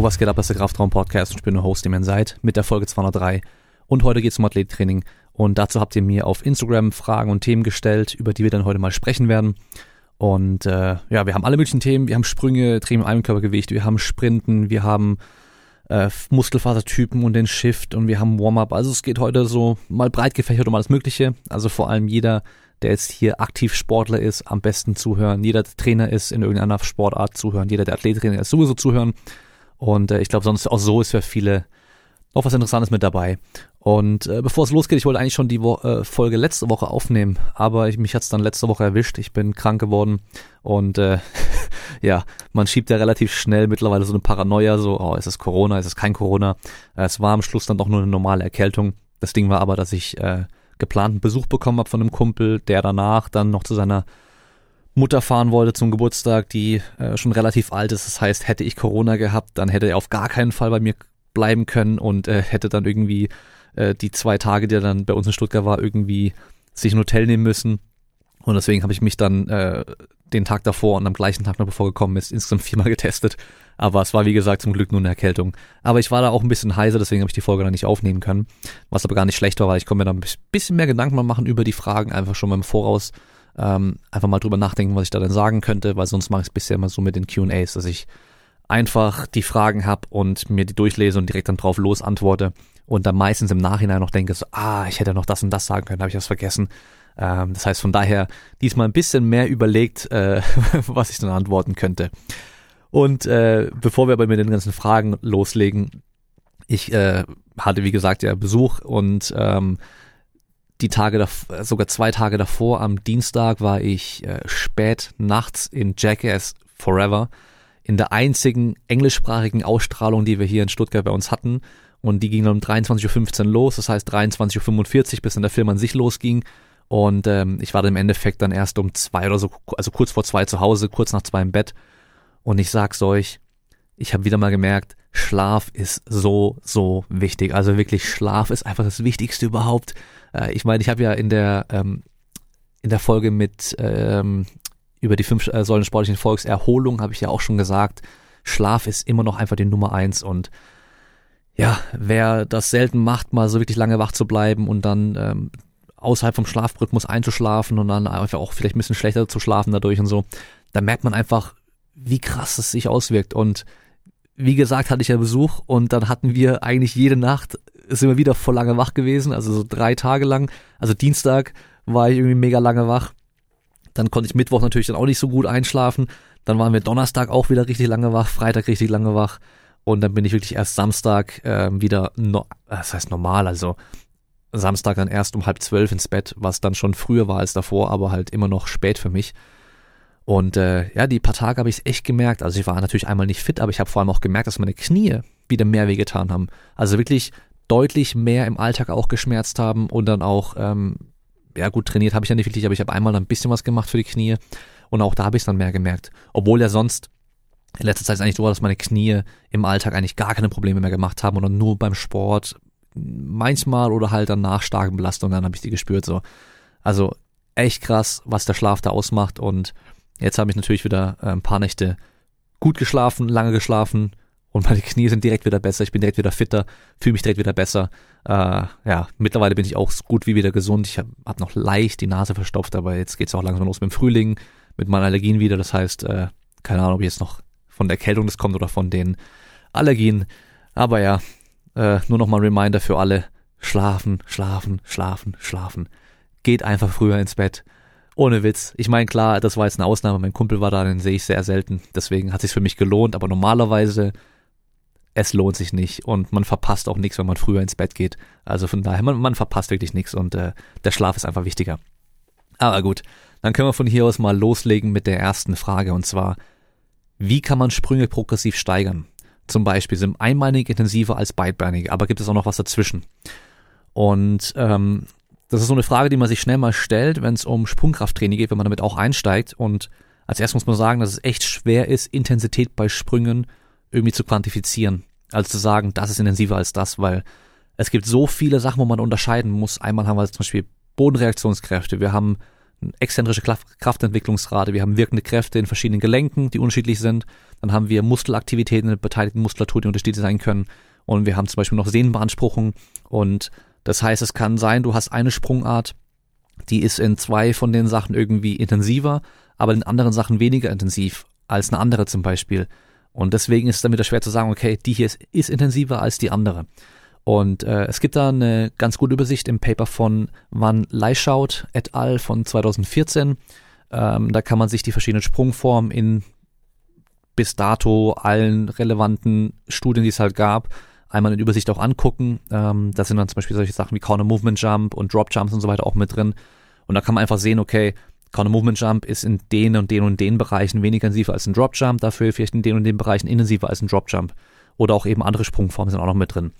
Was geht ab, das ist der Kraftraum-Podcast und ich bin der Host, dem ihr seid, mit der Folge 203. Und heute geht es um Athletiktraining. Und dazu habt ihr mir auf Instagram Fragen und Themen gestellt, über die wir dann heute mal sprechen werden. Und äh, ja, wir haben alle möglichen Themen. Wir haben Sprünge, Training im Eigenkörpergewicht, wir haben Sprinten, wir haben äh, Muskelfasertypen und den Shift und wir haben Warm-up. Also es geht heute so mal breit gefächert um alles Mögliche. Also vor allem jeder, der jetzt hier aktiv Sportler ist, am besten zuhören. Jeder, der Trainer ist, in irgendeiner Sportart zuhören. Jeder, der Athlettrainer ist, sowieso zuhören. Und äh, ich glaube, sonst auch so ist für viele noch was Interessantes mit dabei. Und äh, bevor es losgeht, ich wollte eigentlich schon die Wo äh, Folge letzte Woche aufnehmen, aber ich, mich hat's dann letzte Woche erwischt. Ich bin krank geworden und äh, ja, man schiebt ja relativ schnell mittlerweile so eine Paranoia, so, oh, ist es Corona, ist es kein Corona. Äh, es war am Schluss dann doch nur eine normale Erkältung. Das Ding war aber, dass ich äh, geplanten Besuch bekommen habe von einem Kumpel, der danach dann noch zu seiner Mutter fahren wollte zum Geburtstag, die äh, schon relativ alt ist. Das heißt, hätte ich Corona gehabt, dann hätte er auf gar keinen Fall bei mir bleiben können und äh, hätte dann irgendwie äh, die zwei Tage, die er dann bei uns in Stuttgart war, irgendwie sich ein Hotel nehmen müssen. Und deswegen habe ich mich dann äh, den Tag davor und am gleichen Tag noch bevor gekommen ist, insgesamt viermal getestet. Aber es war wie gesagt zum Glück nur eine Erkältung. Aber ich war da auch ein bisschen heiser, deswegen habe ich die Folge dann nicht aufnehmen können. Was aber gar nicht schlecht war, weil ich konnte mir da ein bisschen mehr Gedanken mal machen über die Fragen, einfach schon mal im Voraus ähm, einfach mal drüber nachdenken, was ich da dann sagen könnte, weil sonst mache ich es bisher immer so mit den QAs, dass ich einfach die Fragen habe und mir die durchlese und direkt dann drauf los antworte und dann meistens im Nachhinein noch denke, so, ah, ich hätte noch das und das sagen können, habe ich das vergessen. Ähm, das heißt von daher diesmal ein bisschen mehr überlegt, äh, was ich dann antworten könnte. Und äh, bevor wir aber mit den ganzen Fragen loslegen, ich äh, hatte wie gesagt ja Besuch und ähm, die Tage davor, sogar zwei Tage davor, am Dienstag war ich äh, spät nachts in Jackass Forever in der einzigen englischsprachigen Ausstrahlung, die wir hier in Stuttgart bei uns hatten. Und die ging dann um 23.15 Uhr los, das heißt 23.45 Uhr, bis dann der Film an sich losging. Und ähm, ich war dann im Endeffekt dann erst um zwei oder so, also kurz vor zwei zu Hause, kurz nach zwei im Bett. Und ich sag's euch, ich habe wieder mal gemerkt, Schlaf ist so, so wichtig. Also wirklich, Schlaf ist einfach das Wichtigste überhaupt. Äh, ich meine, ich habe ja in der ähm, in der Folge mit ähm, über die fünf äh, Säulen sportlichen Volks Erholung habe ich ja auch schon gesagt, Schlaf ist immer noch einfach die Nummer eins und ja, wer das selten macht, mal so wirklich lange wach zu bleiben und dann ähm, außerhalb vom Schlafrhythmus einzuschlafen und dann einfach auch vielleicht ein bisschen schlechter zu schlafen dadurch und so, da merkt man einfach, wie krass es sich auswirkt. Und wie gesagt, hatte ich ja Besuch und dann hatten wir eigentlich jede Nacht, sind wir wieder voll lange wach gewesen, also so drei Tage lang. Also Dienstag war ich irgendwie mega lange wach. Dann konnte ich Mittwoch natürlich dann auch nicht so gut einschlafen. Dann waren wir Donnerstag auch wieder richtig lange wach, Freitag richtig lange wach. Und dann bin ich wirklich erst Samstag äh, wieder, no, das heißt normal, also Samstag dann erst um halb zwölf ins Bett, was dann schon früher war als davor, aber halt immer noch spät für mich. Und äh, ja, die paar Tage habe ich es echt gemerkt. Also ich war natürlich einmal nicht fit, aber ich habe vor allem auch gemerkt, dass meine Knie wieder mehr wehgetan haben. Also wirklich deutlich mehr im Alltag auch geschmerzt haben und dann auch, ähm, ja gut, trainiert habe ich ja nicht wirklich, aber ich habe einmal ein bisschen was gemacht für die Knie und auch da habe ich es dann mehr gemerkt. Obwohl ja sonst in letzter Zeit ist eigentlich so, dass meine Knie im Alltag eigentlich gar keine Probleme mehr gemacht haben oder nur beim Sport manchmal oder halt dann nach starken Belastungen, dann habe ich die gespürt so. Also echt krass, was der Schlaf da ausmacht und Jetzt habe ich natürlich wieder äh, ein paar Nächte gut geschlafen, lange geschlafen und meine Knie sind direkt wieder besser. Ich bin direkt wieder fitter, fühle mich direkt wieder besser. Äh, ja, mittlerweile bin ich auch gut wie wieder gesund. Ich habe hab noch leicht die Nase verstopft, aber jetzt geht's auch langsam los mit dem Frühling, mit meinen Allergien wieder. Das heißt, äh, keine Ahnung, ob jetzt noch von der Erkältung das kommt oder von den Allergien. Aber ja, äh, nur nochmal ein Reminder für alle. Schlafen, schlafen, schlafen, schlafen. Geht einfach früher ins Bett. Ohne Witz. Ich meine, klar, das war jetzt eine Ausnahme. Mein Kumpel war da, den sehe ich sehr selten. Deswegen hat sich für mich gelohnt. Aber normalerweise, es lohnt sich nicht. Und man verpasst auch nichts, wenn man früher ins Bett geht. Also von daher, man, man verpasst wirklich nichts. Und äh, der Schlaf ist einfach wichtiger. Aber gut, dann können wir von hier aus mal loslegen mit der ersten Frage. Und zwar, wie kann man Sprünge progressiv steigern? Zum Beispiel sind einmalig intensiver als beidbeinig, aber gibt es auch noch was dazwischen? Und ähm, das ist so eine Frage, die man sich schnell mal stellt, wenn es um Sprungkrafttraining geht, wenn man damit auch einsteigt. Und als erstes muss man sagen, dass es echt schwer ist, Intensität bei Sprüngen irgendwie zu quantifizieren. Also zu sagen, das ist intensiver als das, weil es gibt so viele Sachen, wo man unterscheiden muss. Einmal haben wir zum Beispiel Bodenreaktionskräfte, wir haben eine exzentrische Kraftentwicklungsrate, wir haben wirkende Kräfte in verschiedenen Gelenken, die unterschiedlich sind, dann haben wir Muskelaktivitäten in der beteiligten Muskulatur, die unterschiedlich sein können und wir haben zum Beispiel noch Sehnenbeanspruchung und das heißt, es kann sein, du hast eine Sprungart, die ist in zwei von den Sachen irgendwie intensiver, aber in anderen Sachen weniger intensiv als eine andere zum Beispiel. Und deswegen ist es dann wieder schwer zu sagen, okay, die hier ist, ist intensiver als die andere. Und äh, es gibt da eine ganz gute Übersicht im Paper von Van Leischaut et al. von 2014. Ähm, da kann man sich die verschiedenen Sprungformen in bis dato allen relevanten Studien, die es halt gab, einmal in Übersicht auch angucken. Ähm, da sind dann zum Beispiel solche Sachen wie Counter Movement Jump und Drop Jumps und so weiter auch mit drin. Und da kann man einfach sehen, okay, Counter Movement Jump ist in den und den und den Bereichen weniger intensiv als ein Drop Jump, dafür vielleicht in den und den Bereichen intensiver als ein Drop Jump. Oder auch eben andere Sprungformen sind auch noch mit drin.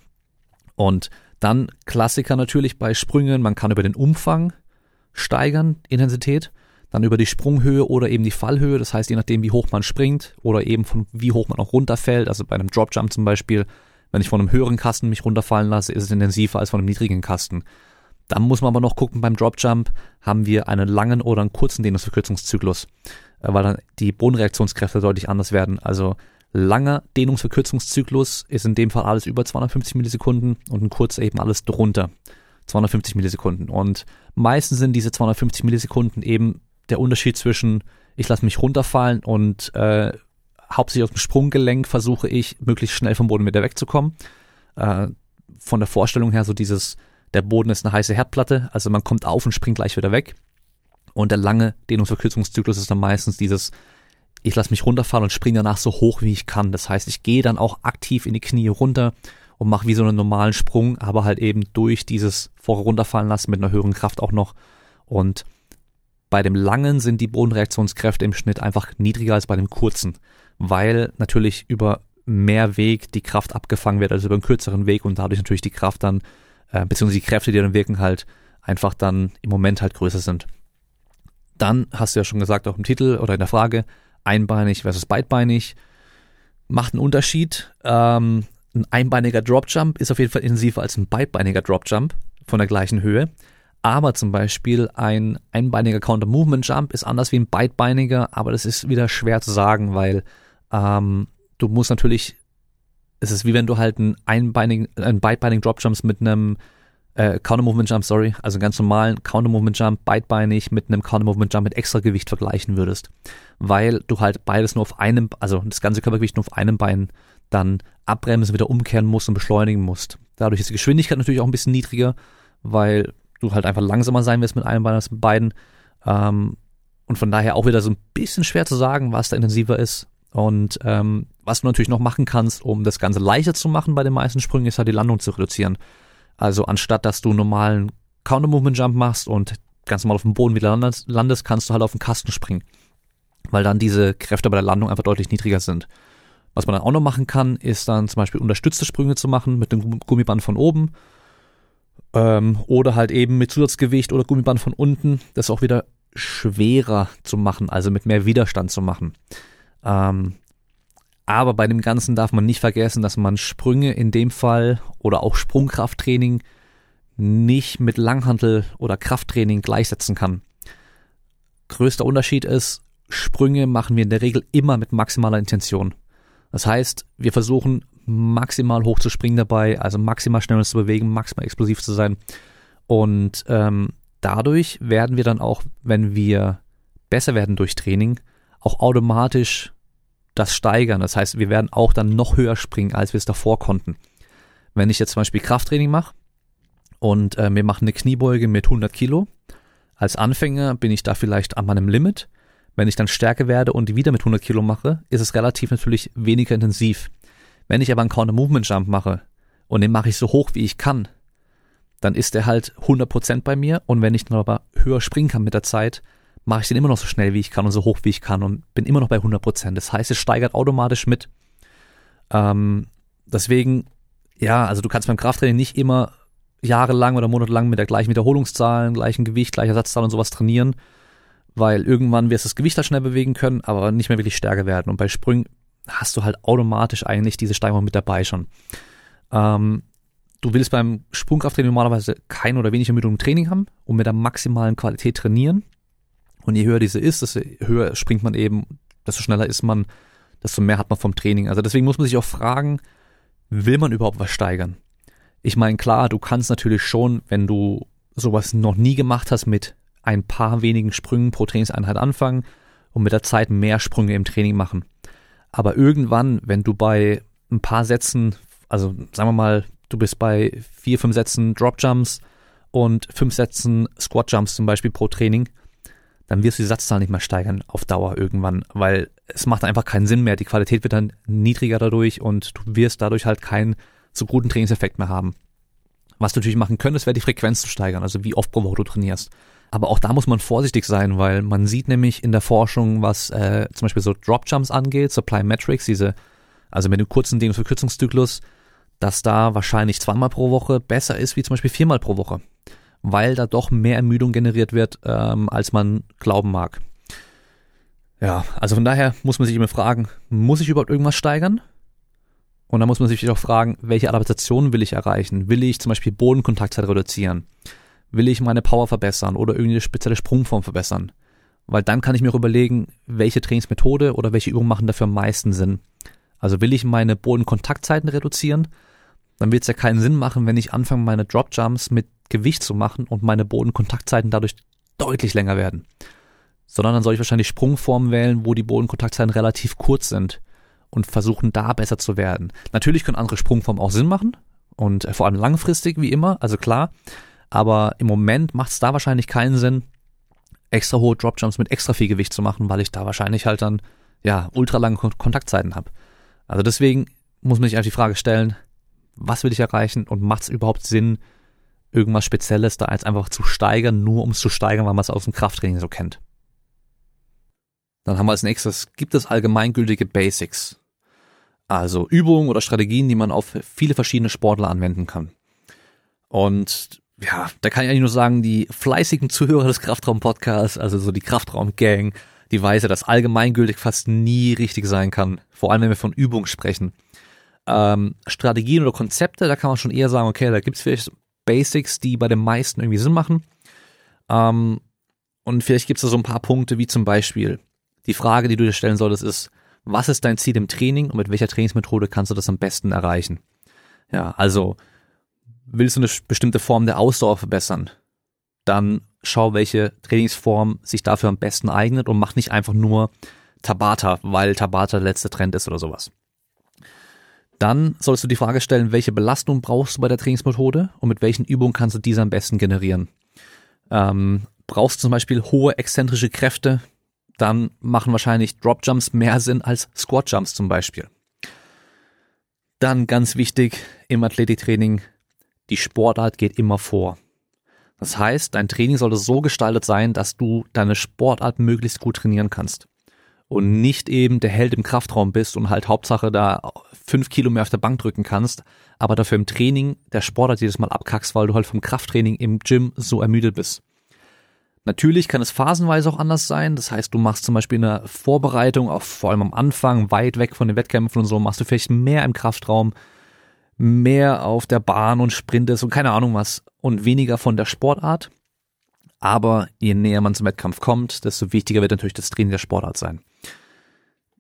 Und dann Klassiker natürlich bei Sprüngen, man kann über den Umfang steigern, Intensität, dann über die Sprunghöhe oder eben die Fallhöhe, das heißt je nachdem wie hoch man springt oder eben von wie hoch man auch runterfällt, also bei einem Drop Jump zum Beispiel, wenn ich von einem höheren Kasten mich runterfallen lasse, ist es intensiver als von einem niedrigen Kasten. Dann muss man aber noch gucken, beim Drop Jump haben wir einen langen oder einen kurzen Dehnungsverkürzungszyklus, äh, weil dann die Bodenreaktionskräfte deutlich anders werden. Also langer Dehnungsverkürzungszyklus ist in dem Fall alles über 250 Millisekunden und ein kurzer eben alles drunter. 250 Millisekunden. Und meistens sind diese 250 Millisekunden eben der Unterschied zwischen ich lasse mich runterfallen und äh, hauptsächlich aus dem Sprunggelenk versuche ich, möglichst schnell vom Boden wieder wegzukommen. Äh, von der Vorstellung her so dieses, der Boden ist eine heiße Herdplatte, also man kommt auf und springt gleich wieder weg. Und der lange Dehnungsverkürzungszyklus ist dann meistens dieses, ich lasse mich runterfallen und springe danach so hoch wie ich kann. Das heißt, ich gehe dann auch aktiv in die Knie runter und mache wie so einen normalen Sprung, aber halt eben durch dieses vorher runterfallen lassen mit einer höheren Kraft auch noch. Und bei dem langen sind die Bodenreaktionskräfte im Schnitt einfach niedriger als bei dem kurzen, weil natürlich über mehr Weg die Kraft abgefangen wird als über einen kürzeren Weg und dadurch natürlich die Kraft dann, äh, beziehungsweise die Kräfte, die dann wirken, halt einfach dann im Moment halt größer sind. Dann hast du ja schon gesagt, auch im Titel oder in der Frage, einbeinig versus beidbeinig, macht einen Unterschied. Ähm, ein einbeiniger Dropjump ist auf jeden Fall intensiver als ein beidbeiniger Dropjump von der gleichen Höhe. Aber zum Beispiel ein einbeiniger Counter-Movement-Jump ist anders wie ein beidbeiniger, aber das ist wieder schwer zu sagen, weil ähm, du musst natürlich, es ist wie wenn du halt einen einbeinigen, einen beidbeinigen Dropjumps mit einem äh, Counter Movement Jump, sorry, also einen ganz normalen Counter Movement Jump beidbeinig mit einem Counter Movement Jump mit extra Gewicht vergleichen würdest, weil du halt beides nur auf einem, also das ganze Körpergewicht nur auf einem Bein dann abbremsen, wieder umkehren musst und beschleunigen musst. Dadurch ist die Geschwindigkeit natürlich auch ein bisschen niedriger, weil du halt einfach langsamer sein wirst mit einem Bein als mit beiden. Ähm, und von daher auch wieder so ein bisschen schwer zu sagen, was da intensiver ist. Und ähm, was du natürlich noch machen kannst, um das Ganze leichter zu machen bei den meisten Sprüngen, ist halt die Landung zu reduzieren. Also anstatt dass du normalen Counter-Movement-Jump machst und ganz normal auf dem Boden wieder landest, kannst du halt auf den Kasten springen. Weil dann diese Kräfte bei der Landung einfach deutlich niedriger sind. Was man dann auch noch machen kann, ist dann zum Beispiel unterstützte Sprünge zu machen mit dem Gummiband von oben. Ähm, oder halt eben mit Zusatzgewicht oder Gummiband von unten. Das auch wieder schwerer zu machen, also mit mehr Widerstand zu machen. Ähm, aber bei dem Ganzen darf man nicht vergessen, dass man Sprünge in dem Fall oder auch Sprungkrafttraining nicht mit Langhantel oder Krafttraining gleichsetzen kann. Größter Unterschied ist, Sprünge machen wir in der Regel immer mit maximaler Intention. Das heißt, wir versuchen maximal hoch zu springen dabei, also maximal schnell uns zu bewegen, maximal explosiv zu sein. Und ähm, dadurch werden wir dann auch, wenn wir besser werden durch Training, auch automatisch das steigern. Das heißt, wir werden auch dann noch höher springen, als wir es davor konnten. Wenn ich jetzt zum Beispiel Krafttraining mache und äh, wir machen eine Kniebeuge mit 100 Kilo, als Anfänger bin ich da vielleicht an meinem Limit. Wenn ich dann stärker werde und die wieder mit 100 Kilo mache, ist es relativ natürlich weniger intensiv. Wenn ich aber einen Counter-Movement-Jump mache und den mache ich so hoch wie ich kann, dann ist der halt 100% bei mir und wenn ich dann aber höher springen kann mit der Zeit, mache ich den immer noch so schnell wie ich kann und so hoch wie ich kann und bin immer noch bei 100 Prozent. Das heißt, es steigert automatisch mit. Ähm, deswegen, ja, also du kannst beim Krafttraining nicht immer jahrelang oder monatelang mit der gleichen Wiederholungszahl, gleichen Gewicht, gleicher Satzzahl und sowas trainieren, weil irgendwann wirst du das Gewicht halt schnell bewegen können, aber nicht mehr wirklich stärker werden. Und bei Sprüngen hast du halt automatisch eigentlich diese Steigerung mit dabei schon. Ähm, du willst beim Sprungkrafttraining normalerweise kein oder wenig Ermüdung im Training haben und mit der maximalen Qualität trainieren Und je höher diese ist, desto höher springt man eben, desto schneller ist man, desto mehr hat man vom Training. Also deswegen muss man sich auch fragen, will man überhaupt was steigern? Ich meine, klar, du kannst natürlich schon, wenn du sowas noch nie gemacht hast, mit ein paar wenigen Sprüngen pro Trainingseinheit anfangen und mit der Zeit mehr Sprünge im Training machen. Aber irgendwann, wenn du bei ein paar Sätzen, also sagen wir mal, du bist bei vier, fünf Sätzen Drop Jumps und fünf Sätzen Squat Jumps zum Beispiel pro Training, dann wirst du die Satzzahl nicht mehr steigern auf Dauer irgendwann, weil es macht einfach keinen Sinn mehr. Die Qualität wird dann niedriger dadurch und du wirst dadurch halt keinen so guten Trainingseffekt mehr haben. Was du natürlich machen könntest, wäre die Frequenz zu steigern, also wie oft pro Woche du trainierst. Aber auch da muss man vorsichtig sein, weil man sieht nämlich in der Forschung, was äh, zum Beispiel so Drop Jumps angeht, Supply Metrics, diese, also mit dem kurzen Dehnungsverkürzungszyklus, dass da wahrscheinlich zweimal pro Woche besser ist wie zum Beispiel viermal pro Woche weil da doch mehr Ermüdung generiert wird, ähm, als man glauben mag. Ja, also von daher muss man sich immer fragen, muss ich überhaupt irgendwas steigern? Und dann muss man sich auch fragen, welche Adaptation will ich erreichen? Will ich zum Beispiel Bodenkontaktzeit reduzieren? Will ich meine Power verbessern oder irgendeine spezielle Sprungform verbessern? Weil dann kann ich mir auch überlegen, welche Trainingsmethode oder welche Übungen machen dafür am meisten Sinn. Also will ich meine Bodenkontaktzeiten reduzieren? Dann wird es ja keinen Sinn machen, wenn ich anfange, meine Drop Jumps mit Gewicht zu machen und meine Bodenkontaktzeiten dadurch deutlich länger werden. Sondern dann soll ich wahrscheinlich Sprungformen wählen, wo die Bodenkontaktzeiten relativ kurz sind und versuchen da besser zu werden. Natürlich können andere Sprungformen auch Sinn machen und äh, vor allem langfristig wie immer, also klar. Aber im Moment macht es da wahrscheinlich keinen Sinn, extra hohe Dropjumps mit extra viel Gewicht zu machen, weil ich da wahrscheinlich halt dann ja ultra lange Kontaktzeiten habe. Also deswegen muss man sich einfach die Frage stellen, was will ich erreichen und macht es überhaupt Sinn, irgendwas Spezielles da als einfach zu steigern, nur um es zu steigern, weil man es aus dem Krafttraining so kennt. Dann haben wir als nächstes, gibt es allgemeingültige Basics. Also Übungen oder Strategien, die man auf viele verschiedene Sportler anwenden kann. Und ja, da kann ich eigentlich nur sagen, die fleißigen Zuhörer des Kraftraum-Podcasts, also so die Kraftraum-Gang, die weiß ja, dass allgemeingültig fast nie richtig sein kann. Vor allem, wenn wir von Übungen sprechen. Ähm, Strategien oder Konzepte, da kann man schon eher sagen, okay, da gibt es vielleicht Basics, die bei den meisten irgendwie Sinn machen. Ähm, und vielleicht gibt es da so ein paar Punkte, wie zum Beispiel die Frage, die du dir stellen solltest, ist, was ist dein Ziel im Training und mit welcher Trainingsmethode kannst du das am besten erreichen? Ja, also willst du eine bestimmte Form der Ausdauer verbessern? Dann schau, welche Trainingsform sich dafür am besten eignet und mach nicht einfach nur Tabata, weil Tabata der letzte Trend ist oder sowas. Dann sollst du die Frage stellen, welche Belastung brauchst du bei der Trainingsmethode und mit welchen Übungen kannst du diese am besten generieren. Ähm, brauchst du zum Beispiel hohe exzentrische Kräfte, dann machen wahrscheinlich Drop Jumps mehr Sinn als Squat Jumps zum Beispiel. Dann ganz wichtig im Athletiktraining, die Sportart geht immer vor. Das heißt, dein Training sollte so gestaltet sein, dass du deine Sportart möglichst gut trainieren kannst und nicht eben der Held im Kraftraum bist und halt Hauptsache da fünf Kilo mehr auf der Bank drücken kannst, aber dafür im Training der Sportart jedes Mal abkackst, weil du halt vom Krafttraining im Gym so ermüdet bist. Natürlich kann es phasenweise auch anders sein. Das heißt, du machst zum Beispiel eine Vorbereitung, auch vor allem am Anfang, weit weg von den Wettkämpfen und so, machst du vielleicht mehr im Kraftraum, mehr auf der Bahn und sprintest und keine Ahnung was und weniger von der Sportart. Aber je näher man zum Wettkampf kommt, desto wichtiger wird natürlich das Training der Sportart sein.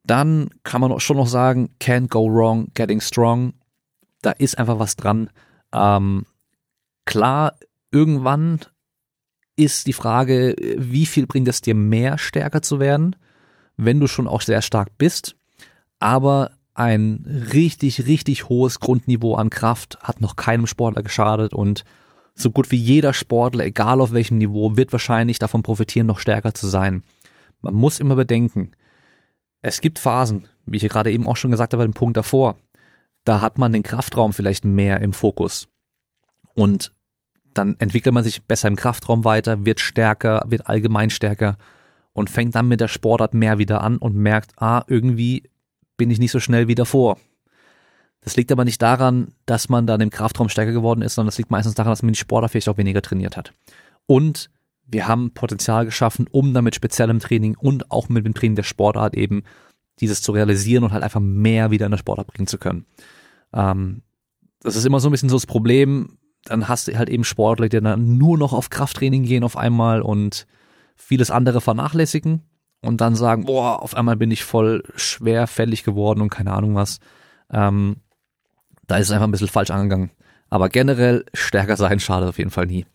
Dann kann man schon noch sagen, can't go wrong, getting strong. Da ist einfach was dran. Ähm, klar, irgendwann ist die Frage, wie viel bringt es dir mehr, stärker zu werden, wenn du schon auch sehr stark bist. Aber ein richtig, richtig hohes Grundniveau an Kraft hat noch keinem Sportler geschadet und so gut wie jeder Sportler, egal auf welchem Niveau, wird wahrscheinlich davon profitieren, noch stärker zu sein. Man muss immer bedenken, es gibt Phasen, wie ich gerade eben auch schon gesagt habe, den Punkt davor, da hat man den Kraftraum vielleicht mehr im Fokus. Und dann entwickelt man sich besser im Kraftraum weiter, wird stärker, wird allgemein stärker und fängt dann mit der Sportart mehr wieder an und merkt, ah, irgendwie bin ich nicht so schnell wie davor. Das liegt aber nicht daran, dass man dann im Kraftraum stärker geworden ist, sondern das liegt meistens daran, dass man die Sportler vielleicht auch weniger trainiert hat. Und wir haben Potenzial geschaffen, um damit speziellem Training und auch mit dem Training der Sportart eben dieses zu realisieren und halt einfach mehr wieder in der Sportart bringen zu können. Ähm, das ist immer so ein bisschen so das Problem. Dann hast du halt eben Sportler, die dann nur noch auf Krafttraining gehen auf einmal und vieles andere vernachlässigen und dann sagen, boah, auf einmal bin ich voll schwerfällig geworden und keine Ahnung was. Ähm, da ist es einfach ein bisschen falsch angegangen. Aber generell stärker sein schadet auf jeden Fall nie.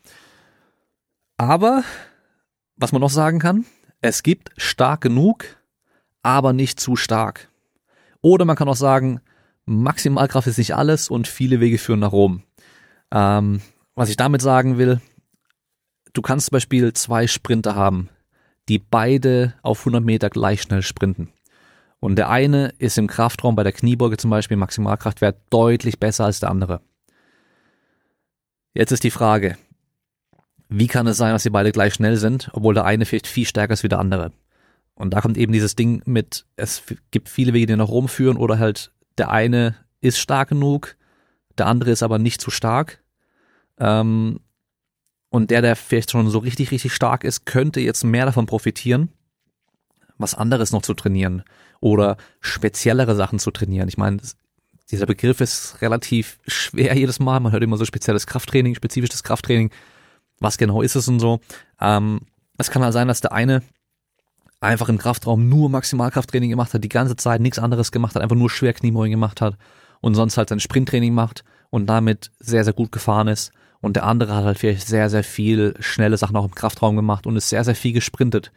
Aber, was man noch sagen kann, es gibt stark genug, aber nicht zu stark. Oder man kann auch sagen, Maximalkraft ist nicht alles und viele Wege führen nach Rom. Ähm, was ich damit sagen will, du kannst zum Beispiel zwei Sprinter haben, die beide auf 100 Meter gleich schnell sprinten. Und der eine ist im Kraftraum bei der Kniebeuge zum Beispiel Maximalkraftwert deutlich besser als der andere. Jetzt ist die Frage, wie kann es sein, dass sie beide gleich schnell sind, obwohl der eine vielleicht viel stärker ist wie der andere? Und da kommt eben dieses Ding mit, es gibt viele Wege, die nach Rom führen oder halt der eine ist stark genug, der andere ist aber nicht zu stark. Ähm, und der, der vielleicht schon so richtig, richtig stark ist, könnte jetzt mehr davon profitieren, was anderes noch zu trainieren oder speziellere Sachen zu trainieren. Ich meine, dieser Begriff ist relativ schwer jedes Mal. Man hört immer so spezielles Krafttraining, spezifisches Krafttraining. Was genau ist es und so? Ähm, es kann halt sein, dass der eine einfach im Kraftraum nur Maximalkrafttraining gemacht hat, die ganze Zeit nichts anderes gemacht hat, einfach nur Schwerkniebeugen gemacht hat und sonst halt sein Sprinttraining macht und damit sehr, sehr gut gefahren ist. Und der andere hat halt vielleicht sehr, sehr viel schnelle Sachen auch im Kraftraum gemacht und ist sehr, sehr viel gesprintet.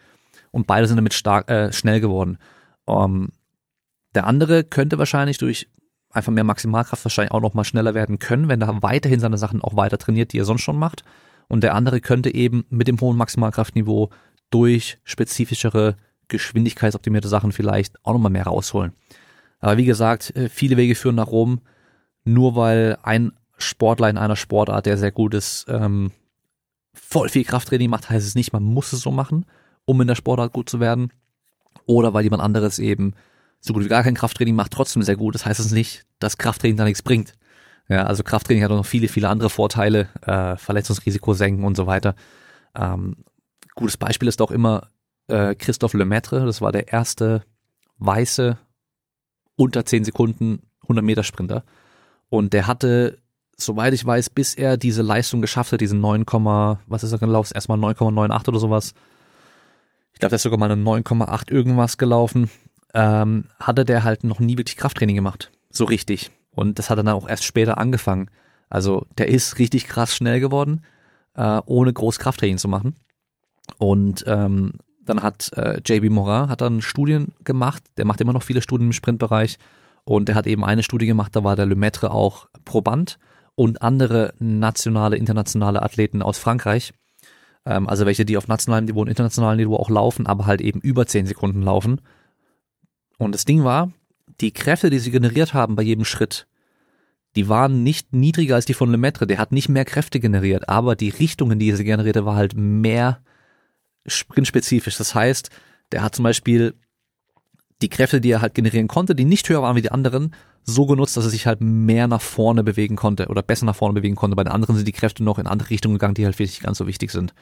Und beide sind damit stark, äh, schnell geworden. Ähm, der andere könnte wahrscheinlich durch einfach mehr Maximalkraft wahrscheinlich auch noch mal schneller werden können, wenn er weiterhin seine Sachen auch weiter trainiert, die er sonst schon macht. Und der andere könnte eben mit dem hohen Maximalkraftniveau durch spezifischere geschwindigkeitsoptimierte Sachen vielleicht auch nochmal mehr rausholen. Aber wie gesagt, äh, viele Wege führen nach Rom, nur weil ein Sportler in einer Sportart, der sehr gut ist, ähm, voll viel Krafttraining macht, heißt es nicht, man muss es so machen, um in der Sportart gut zu werden. Oder weil jemand anderes eben so gut wie gar kein Krafttraining macht, trotzdem sehr gut. Das heißt es nicht, dass Krafttraining da nichts bringt. Ja, also Krafttraining hat auch noch viele, viele andere Vorteile, äh, Verletzungsrisiko senken und so weiter. Ähm, Gutes Beispiel ist auch immer äh, Christophe Lemaitre, das war der erste weiße unter 10 Sekunden 100 Meter Sprinter. Und der hatte, soweit ich weiß, bis er diese Leistung geschafft hat, diesen 9, was ist er gelaufen? Erstmal 9,98 oder sowas. Ich glaube, der ist sogar mal eine 9,8 irgendwas gelaufen. Ähm, hatte der halt noch nie wirklich Krafttraining gemacht. So richtig. Und das hat dann auch erst später angefangen. Also der ist richtig krass schnell geworden, äh, ohne groß Krafttraining zu machen. Und ähm, dann hat äh, JB Morin hat dann Studien gemacht, der macht immer noch viele Studien im Sprintbereich und der hat eben eine Studie gemacht, da war der Lemaitre auch Proband und andere nationale, internationale Athleten aus Frankreich, ähm, also welche, die auf nationalem Niveau und internationalem Niveau auch laufen, aber halt eben über zehn Sekunden laufen. Und das Ding war, die Kräfte, die sie generiert haben bei jedem Schritt, die waren nicht niedriger als die von Lemaitre. Der hat nicht mehr Kräfte generiert, aber die Richtung, in die er sie generierte, war halt mehr sprintspezifisch. Das heißt, der hat zum Beispiel die Kräfte, die er halt generieren konnte, die nicht höher waren wie die anderen, so genutzt, dass er sich halt mehr nach vorne bewegen konnte oder besser nach vorne bewegen konnte. Bei den anderen sind die Kräfte noch in andere Richtungen gegangen, die halt nicht ganz so wichtig sind.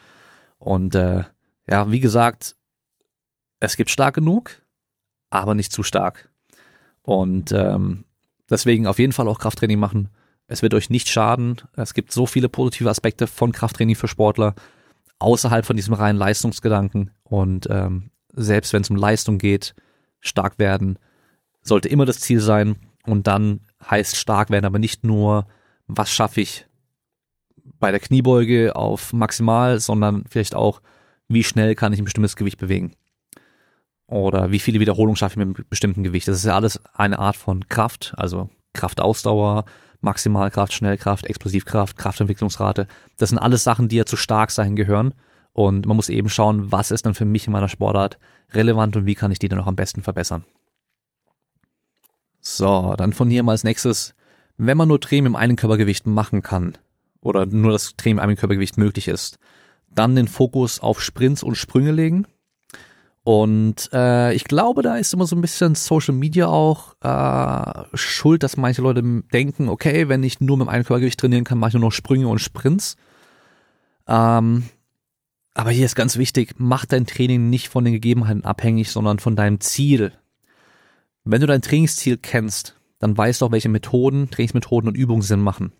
Und äh, ja, wie gesagt, es gibt stark genug, aber nicht zu stark. Und ähm, deswegen auf jeden Fall auch Krafttraining machen. Es wird euch nicht schaden. Es gibt so viele positive Aspekte von Krafttraining für Sportler außerhalb von diesem reinen Leistungsgedanken. Und ähm, selbst wenn es um Leistung geht, stark werden sollte immer das Ziel sein. Und dann heißt stark werden aber nicht nur, was schaffe ich bei der Kniebeuge auf maximal, sondern vielleicht auch, wie schnell kann ich ein bestimmtes Gewicht bewegen. Oder wie viele Wiederholungen schaffe ich mit einem bestimmten Gewicht. Das ist ja alles eine Art von Kraft, also Kraftausdauer, Maximalkraft, Schnellkraft, Explosivkraft, Kraftentwicklungsrate. Das sind alles Sachen, die ja zu stark sein gehören. Und man muss eben schauen, was ist dann für mich in meiner Sportart relevant und wie kann ich die dann auch am besten verbessern. So, dann von hier mal als nächstes, wenn man nur Training im einen Körpergewicht machen kann oder nur das Training im einen Körpergewicht möglich ist, dann den Fokus auf Sprints und Sprünge legen und äh, ich glaube, da ist immer so ein bisschen Social Media auch äh, schuld, dass manche Leute denken, okay, wenn ich nur mit einem Körpergewicht trainieren kann, mache ich nur noch Sprünge und Sprints. Ähm, aber hier ist ganz wichtig, mach dein Training nicht von den Gegebenheiten abhängig, sondern von deinem Ziel. Wenn du dein Trainingsziel kennst, dann weißt du auch, welche Methoden, Trainingsmethoden und Übungen Sinn machen.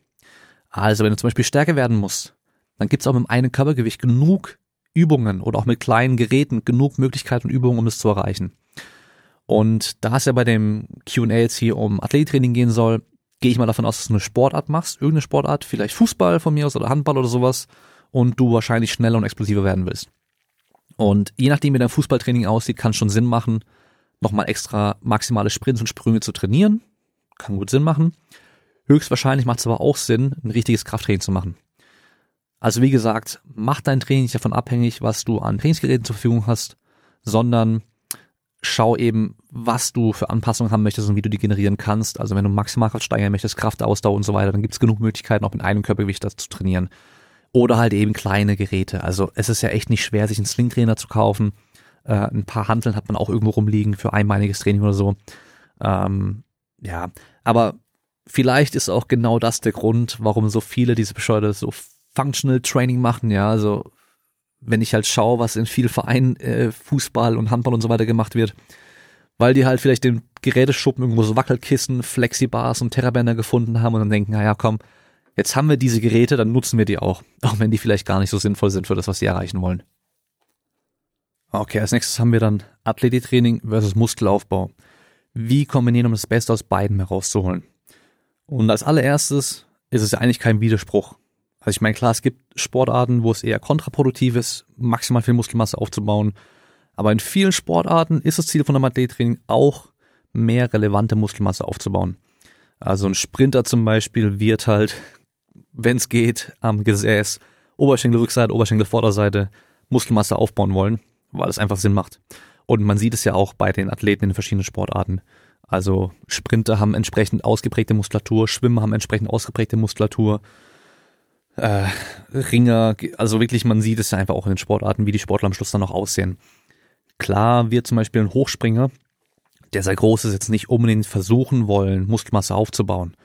Also wenn du zum Beispiel stärker werden musst, dann gibt's auch mit einem Körpergewicht genug Übungen oder auch mit kleinen Geräten genug Möglichkeiten und Übungen, um es zu erreichen. Und da es ja bei dem Q&A jetzt hier um Athletiktraining gehen soll, gehe ich mal davon aus, dass du eine Sportart machst, irgendeine Sportart, vielleicht Fußball von mir aus oder Handball oder sowas und du wahrscheinlich schneller und explosiver werden willst. Und je nachdem, wie dein Fußballtraining aussieht, kann es schon Sinn machen, nochmal extra maximale Sprints und Sprünge zu trainieren. Kann gut Sinn machen. Höchstwahrscheinlich macht es aber auch Sinn, ein richtiges Krafttraining zu machen. Also wie gesagt, mach dein Training nicht davon abhängig, was du an Trainingsgeräten zur Verfügung hast, sondern schau eben, was du für Anpassungen haben möchtest und wie du die generieren kannst. Also wenn du Maximalkraft steigern möchtest, Kraftausdauer und so weiter, dann gibt es genug Möglichkeiten, auch mit einem Körpergewicht das zu trainieren. Oder halt eben kleine Geräte. Also es ist ja echt nicht schwer, sich einen Slingtrainer zu kaufen. Äh, ein paar Handeln hat man auch irgendwo rumliegen für einmaliges Training oder so. Ähm, ja, aber vielleicht ist auch genau das der Grund, warum so viele diese bescheuerte so Functional Training machen. Ja, also wenn ich halt schaue, was in vielen Vereinen äh, Fußball und Handball und so weiter gemacht wird, weil die halt vielleicht den Geräteschuppen irgendwo so Wackelkissen, Flexibars und Terrabänder gefunden haben und dann denken, naja, komm, jetzt haben wir diese Geräte, dann nutzen wir die auch, auch wenn die vielleicht gar nicht so sinnvoll sind für das, was sie erreichen wollen. Okay, als nächstes haben wir dann Athletiktraining versus Muskelaufbau. Wie kombinieren, um das Beste aus beiden herauszuholen? Und als allererstes ist es ja eigentlich kein Widerspruch. Also ich meine, klar, es gibt Sportarten, wo es eher kontraproduktiv ist, maximal viel Muskelmasse aufzubauen. Aber in vielen Sportarten ist das Ziel von einem Athletiktraining auch, mehr relevante Muskelmasse aufzubauen. Also ein Sprinter zum Beispiel wird halt, wenn es geht, am Gesäß, Oberschenkelrückseite, Oberschenkelvorderseite Muskelmasse aufbauen wollen, weil es einfach Sinn macht. Und man sieht es ja auch bei den Athleten in verschiedenen Sportarten. Also Sprinter haben entsprechend ausgeprägte Muskulatur, Schwimmer haben entsprechend ausgeprägte Muskulatur, äh, Ringer, also wirklich, man sieht es ja einfach auch in den Sportarten, wie die Sportler am Schluss dann noch aussehen. Klar wird zum Beispiel ein Hochspringer, der sehr groß ist, jetzt nicht unbedingt versuchen wollen, Muskelmasse aufzubauen.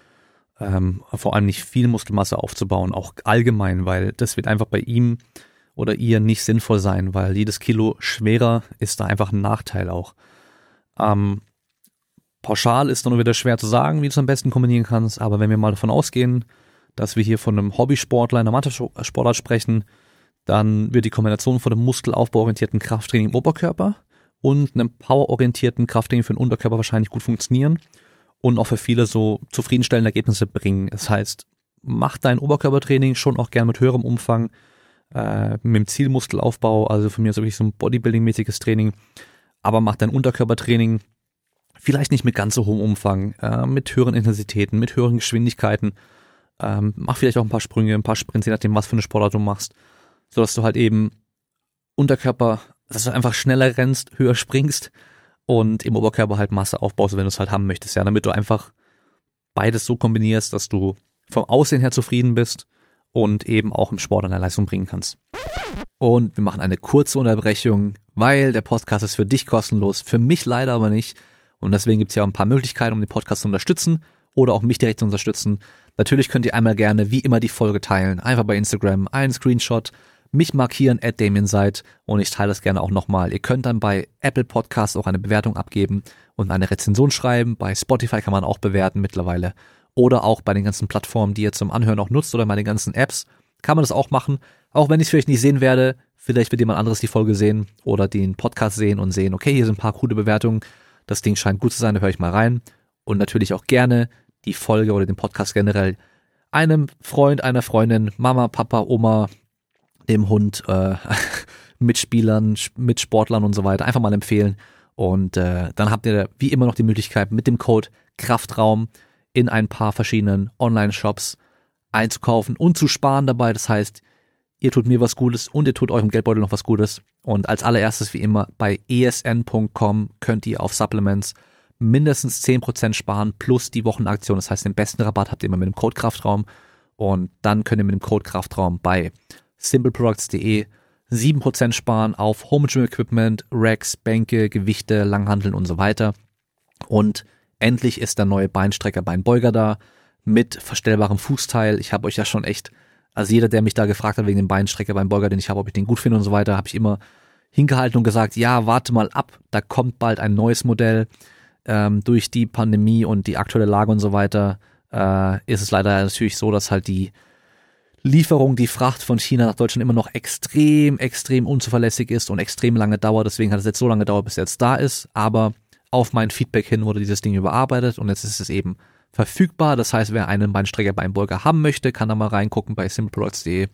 Ähm, vor allem nicht viel Muskelmasse aufzubauen, auch allgemein, weil das wird einfach bei ihm oder ihr nicht sinnvoll sein, weil jedes Kilo schwerer ist da einfach ein Nachteil auch. Ähm, pauschal ist dann wieder schwer zu sagen, wie du es am besten kombinieren kannst, aber wenn wir mal davon ausgehen, dass wir hier von einem Hobbysportler in Mannschaftssportart sprechen, dann wird die Kombination von einem muskelaufbauorientierten Krafttraining im Oberkörper und einem powerorientierten Krafttraining für den Unterkörper wahrscheinlich gut funktionieren und auch für viele so zufriedenstellende Ergebnisse bringen. Das heißt, mach dein Oberkörpertraining schon auch gern mit höherem Umfang, äh, mit dem Zielmuskelaufbau, also für mich ist wirklich so ein Bodybuilding-mäßiges Training, aber mach dein Unterkörpertraining vielleicht nicht mit ganz so hohem Umfang, äh, mit höheren Intensitäten, mit höheren Geschwindigkeiten, ähm, mach vielleicht auch ein paar Sprünge, ein paar Sprints, je nachdem, was für eine Sportart du machst, so dass du halt eben Unterkörper, dass du einfach schneller rennst, höher springst und im Oberkörper halt Masse aufbaust, wenn du es halt haben möchtest, ja, damit du einfach beides so kombinierst, dass du vom Aussehen her zufrieden bist und eben auch im Sport eine Leistung bringen kannst. Und wir machen eine kurze Unterbrechung, weil der Podcast ist für dich kostenlos, für mich leider aber nicht. Und deswegen gibt es ja auch ein paar Möglichkeiten, um den Podcast zu unterstützen oder auch mich direkt zu unterstützen. Natürlich könnt ihr einmal gerne wie immer die Folge teilen, einfach bei Instagram einen Screenshot, mich markieren at seid und ich teile das gerne auch nochmal. Ihr könnt dann bei Apple Podcasts auch eine Bewertung abgeben und eine Rezension schreiben. Bei Spotify kann man auch bewerten mittlerweile. Oder auch bei den ganzen Plattformen, die ihr zum Anhören auch nutzt oder bei den ganzen Apps, kann man das auch machen. Auch wenn ich es vielleicht nicht sehen werde, vielleicht wird jemand anderes die Folge sehen oder den Podcast sehen und sehen, okay, hier sind ein paar gute Bewertungen. Das Ding scheint gut zu sein, da höre ich mal rein. Und natürlich auch gerne die Folge oder den Podcast generell einem Freund, einer Freundin, Mama, Papa, Oma, dem Hund, äh, Mitspielern, Mitsportlern und so weiter einfach mal empfehlen. Und äh, dann habt ihr wie immer noch die Möglichkeit, mit dem Code Kraftraum in ein paar verschiedenen Online-Shops einzukaufen und zu sparen dabei. Das heißt, ihr tut mir was Gutes und ihr tut eurem Geldbeutel noch was Gutes. Und als allererstes, wie immer, bei esn.com könnt ihr auf Supplements mindestens 10% sparen plus die Wochenaktion. Das heißt, den besten Rabatt habt ihr immer mit dem Code Kraftraum. Und dann könnt ihr mit dem Code Kraftraum bei simpleproducts.de 7% sparen auf Home Gym Equipment, Racks, Bänke, Gewichte, Langhandeln und so weiter. Und endlich ist der neue Beinstrecker Beinbeuger da mit verstellbarem Fußteil. Ich habe euch ja schon echt, also jeder, der mich da gefragt hat wegen dem Beinstrecker Beinbeuger, den ich habe, ob ich den gut finde und so weiter, habe ich immer hingehalten und gesagt, ja, warte mal ab, da kommt bald ein neues Modell ähm, durch die Pandemie und die aktuelle Lage und so weiter äh, ist es leider natürlich so, dass halt die Lieferung, die Fracht von China nach Deutschland immer noch extrem, extrem unzuverlässig ist und extrem lange dauert. Deswegen hat es jetzt so lange gedauert, bis es jetzt da ist. Aber auf mein Feedback hin wurde dieses Ding überarbeitet und jetzt ist es eben verfügbar. Das heißt, wer einen Beinstrecker Beinbeuger haben möchte, kann da mal reingucken bei simpleproducts.de.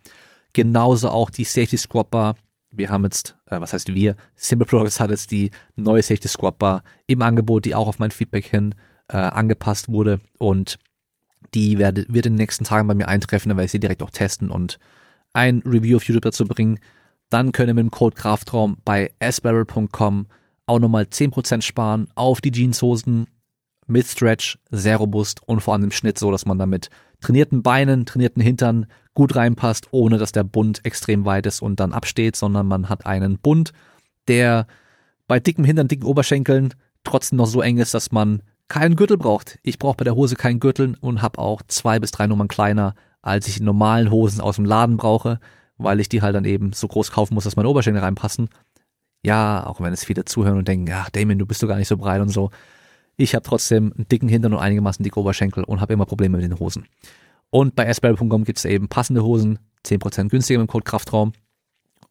Genauso auch die Safety Squat Bar. Wir haben jetzt, äh, was heißt wir? Simple Products hat jetzt die neue Safety Squat Bar im Angebot, die auch auf mein Feedback hin äh, angepasst wurde und die werde, wird in den nächsten Tagen bei mir eintreffen, dann werde ich sie direkt auch testen und ein Review auf YouTube dazu bringen. Dann könnt ihr mit dem Code Kraftraum bei sbarrel.com auch nochmal 10% sparen auf die Jeanshosen mit Stretch, sehr robust und vor allem im Schnitt so, dass man damit trainierten Beinen, trainierten Hintern gut reinpasst, ohne dass der Bund extrem weit ist und dann absteht, sondern man hat einen Bund, der bei dicken Hintern, dicken Oberschenkeln trotzdem noch so eng ist, dass man keinen Gürtel braucht. Ich brauche bei der Hose keinen Gürtel und habe auch zwei bis drei Nummern kleiner, als ich in normalen Hosen aus dem Laden brauche, weil ich die halt dann eben so groß kaufen muss, dass meine Oberschenkel reinpassen. Ja, auch wenn es viele zuhören und denken, ach Damien, du bist doch gar nicht so breit und so. Ich habe trotzdem einen dicken Hintern und einigermaßen dicke Oberschenkel und habe immer Probleme mit den Hosen. Und bei sbarrel.com gibt es eben passende Hosen, 10% günstiger mit dem Code Kraftraum.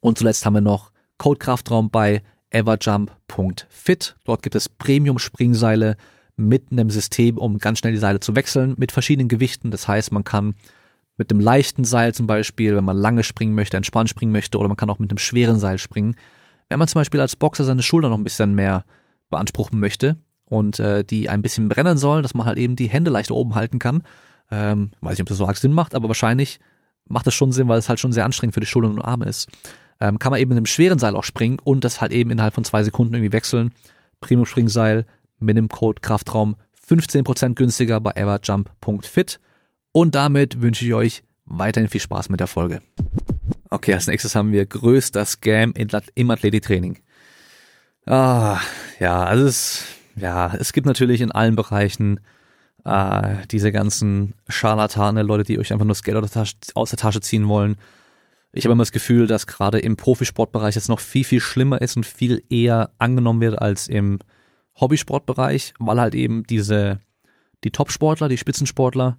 Und zuletzt haben wir noch Code Kraftraum bei everjump.fit. Dort gibt es Premium-Springseile mit einem System, um ganz schnell die Seile zu wechseln, mit verschiedenen Gewichten. Das heißt, man kann mit einem leichten Seil zum Beispiel, wenn man lange springen möchte, entspannt springen möchte, oder man kann auch mit einem schweren Seil springen. Wenn man zum Beispiel als Boxer seine Schulter noch ein bisschen mehr beanspruchen möchte und äh, die ein bisschen brennen sollen, dass man halt eben die Hände leicht oben halten kann. Ähm, weiß nicht, ob das so arg Sinn macht, aber wahrscheinlich macht das schon Sinn, weil es halt schon sehr anstrengend für die Schultern und Arme ist. Ähm, kann man eben mit einem schweren Seil auch springen und das halt eben innerhalb von zwei Sekunden irgendwie wechseln. Premium-Springseil, mit dem Code Kraftraum 15% günstiger bei everjump.fit. Und damit wünsche ich euch weiterhin viel Spaß mit der Folge. Okay, als nächstes haben wir größter Scam im Athletiktraining. Ah, ja, also es, ja, es gibt natürlich in allen Bereichen äh, diese ganzen Scharlatane, Leute, die euch einfach nur das Geld aus der, Tasche, ziehen wollen. Ich habe immer das Gefühl, dass gerade im Profisportbereich es noch viel, viel schlimmer ist und viel eher angenommen wird als im Hobbysportbereich, weil halt eben diese, die Top-Sportler, die Spitzensportler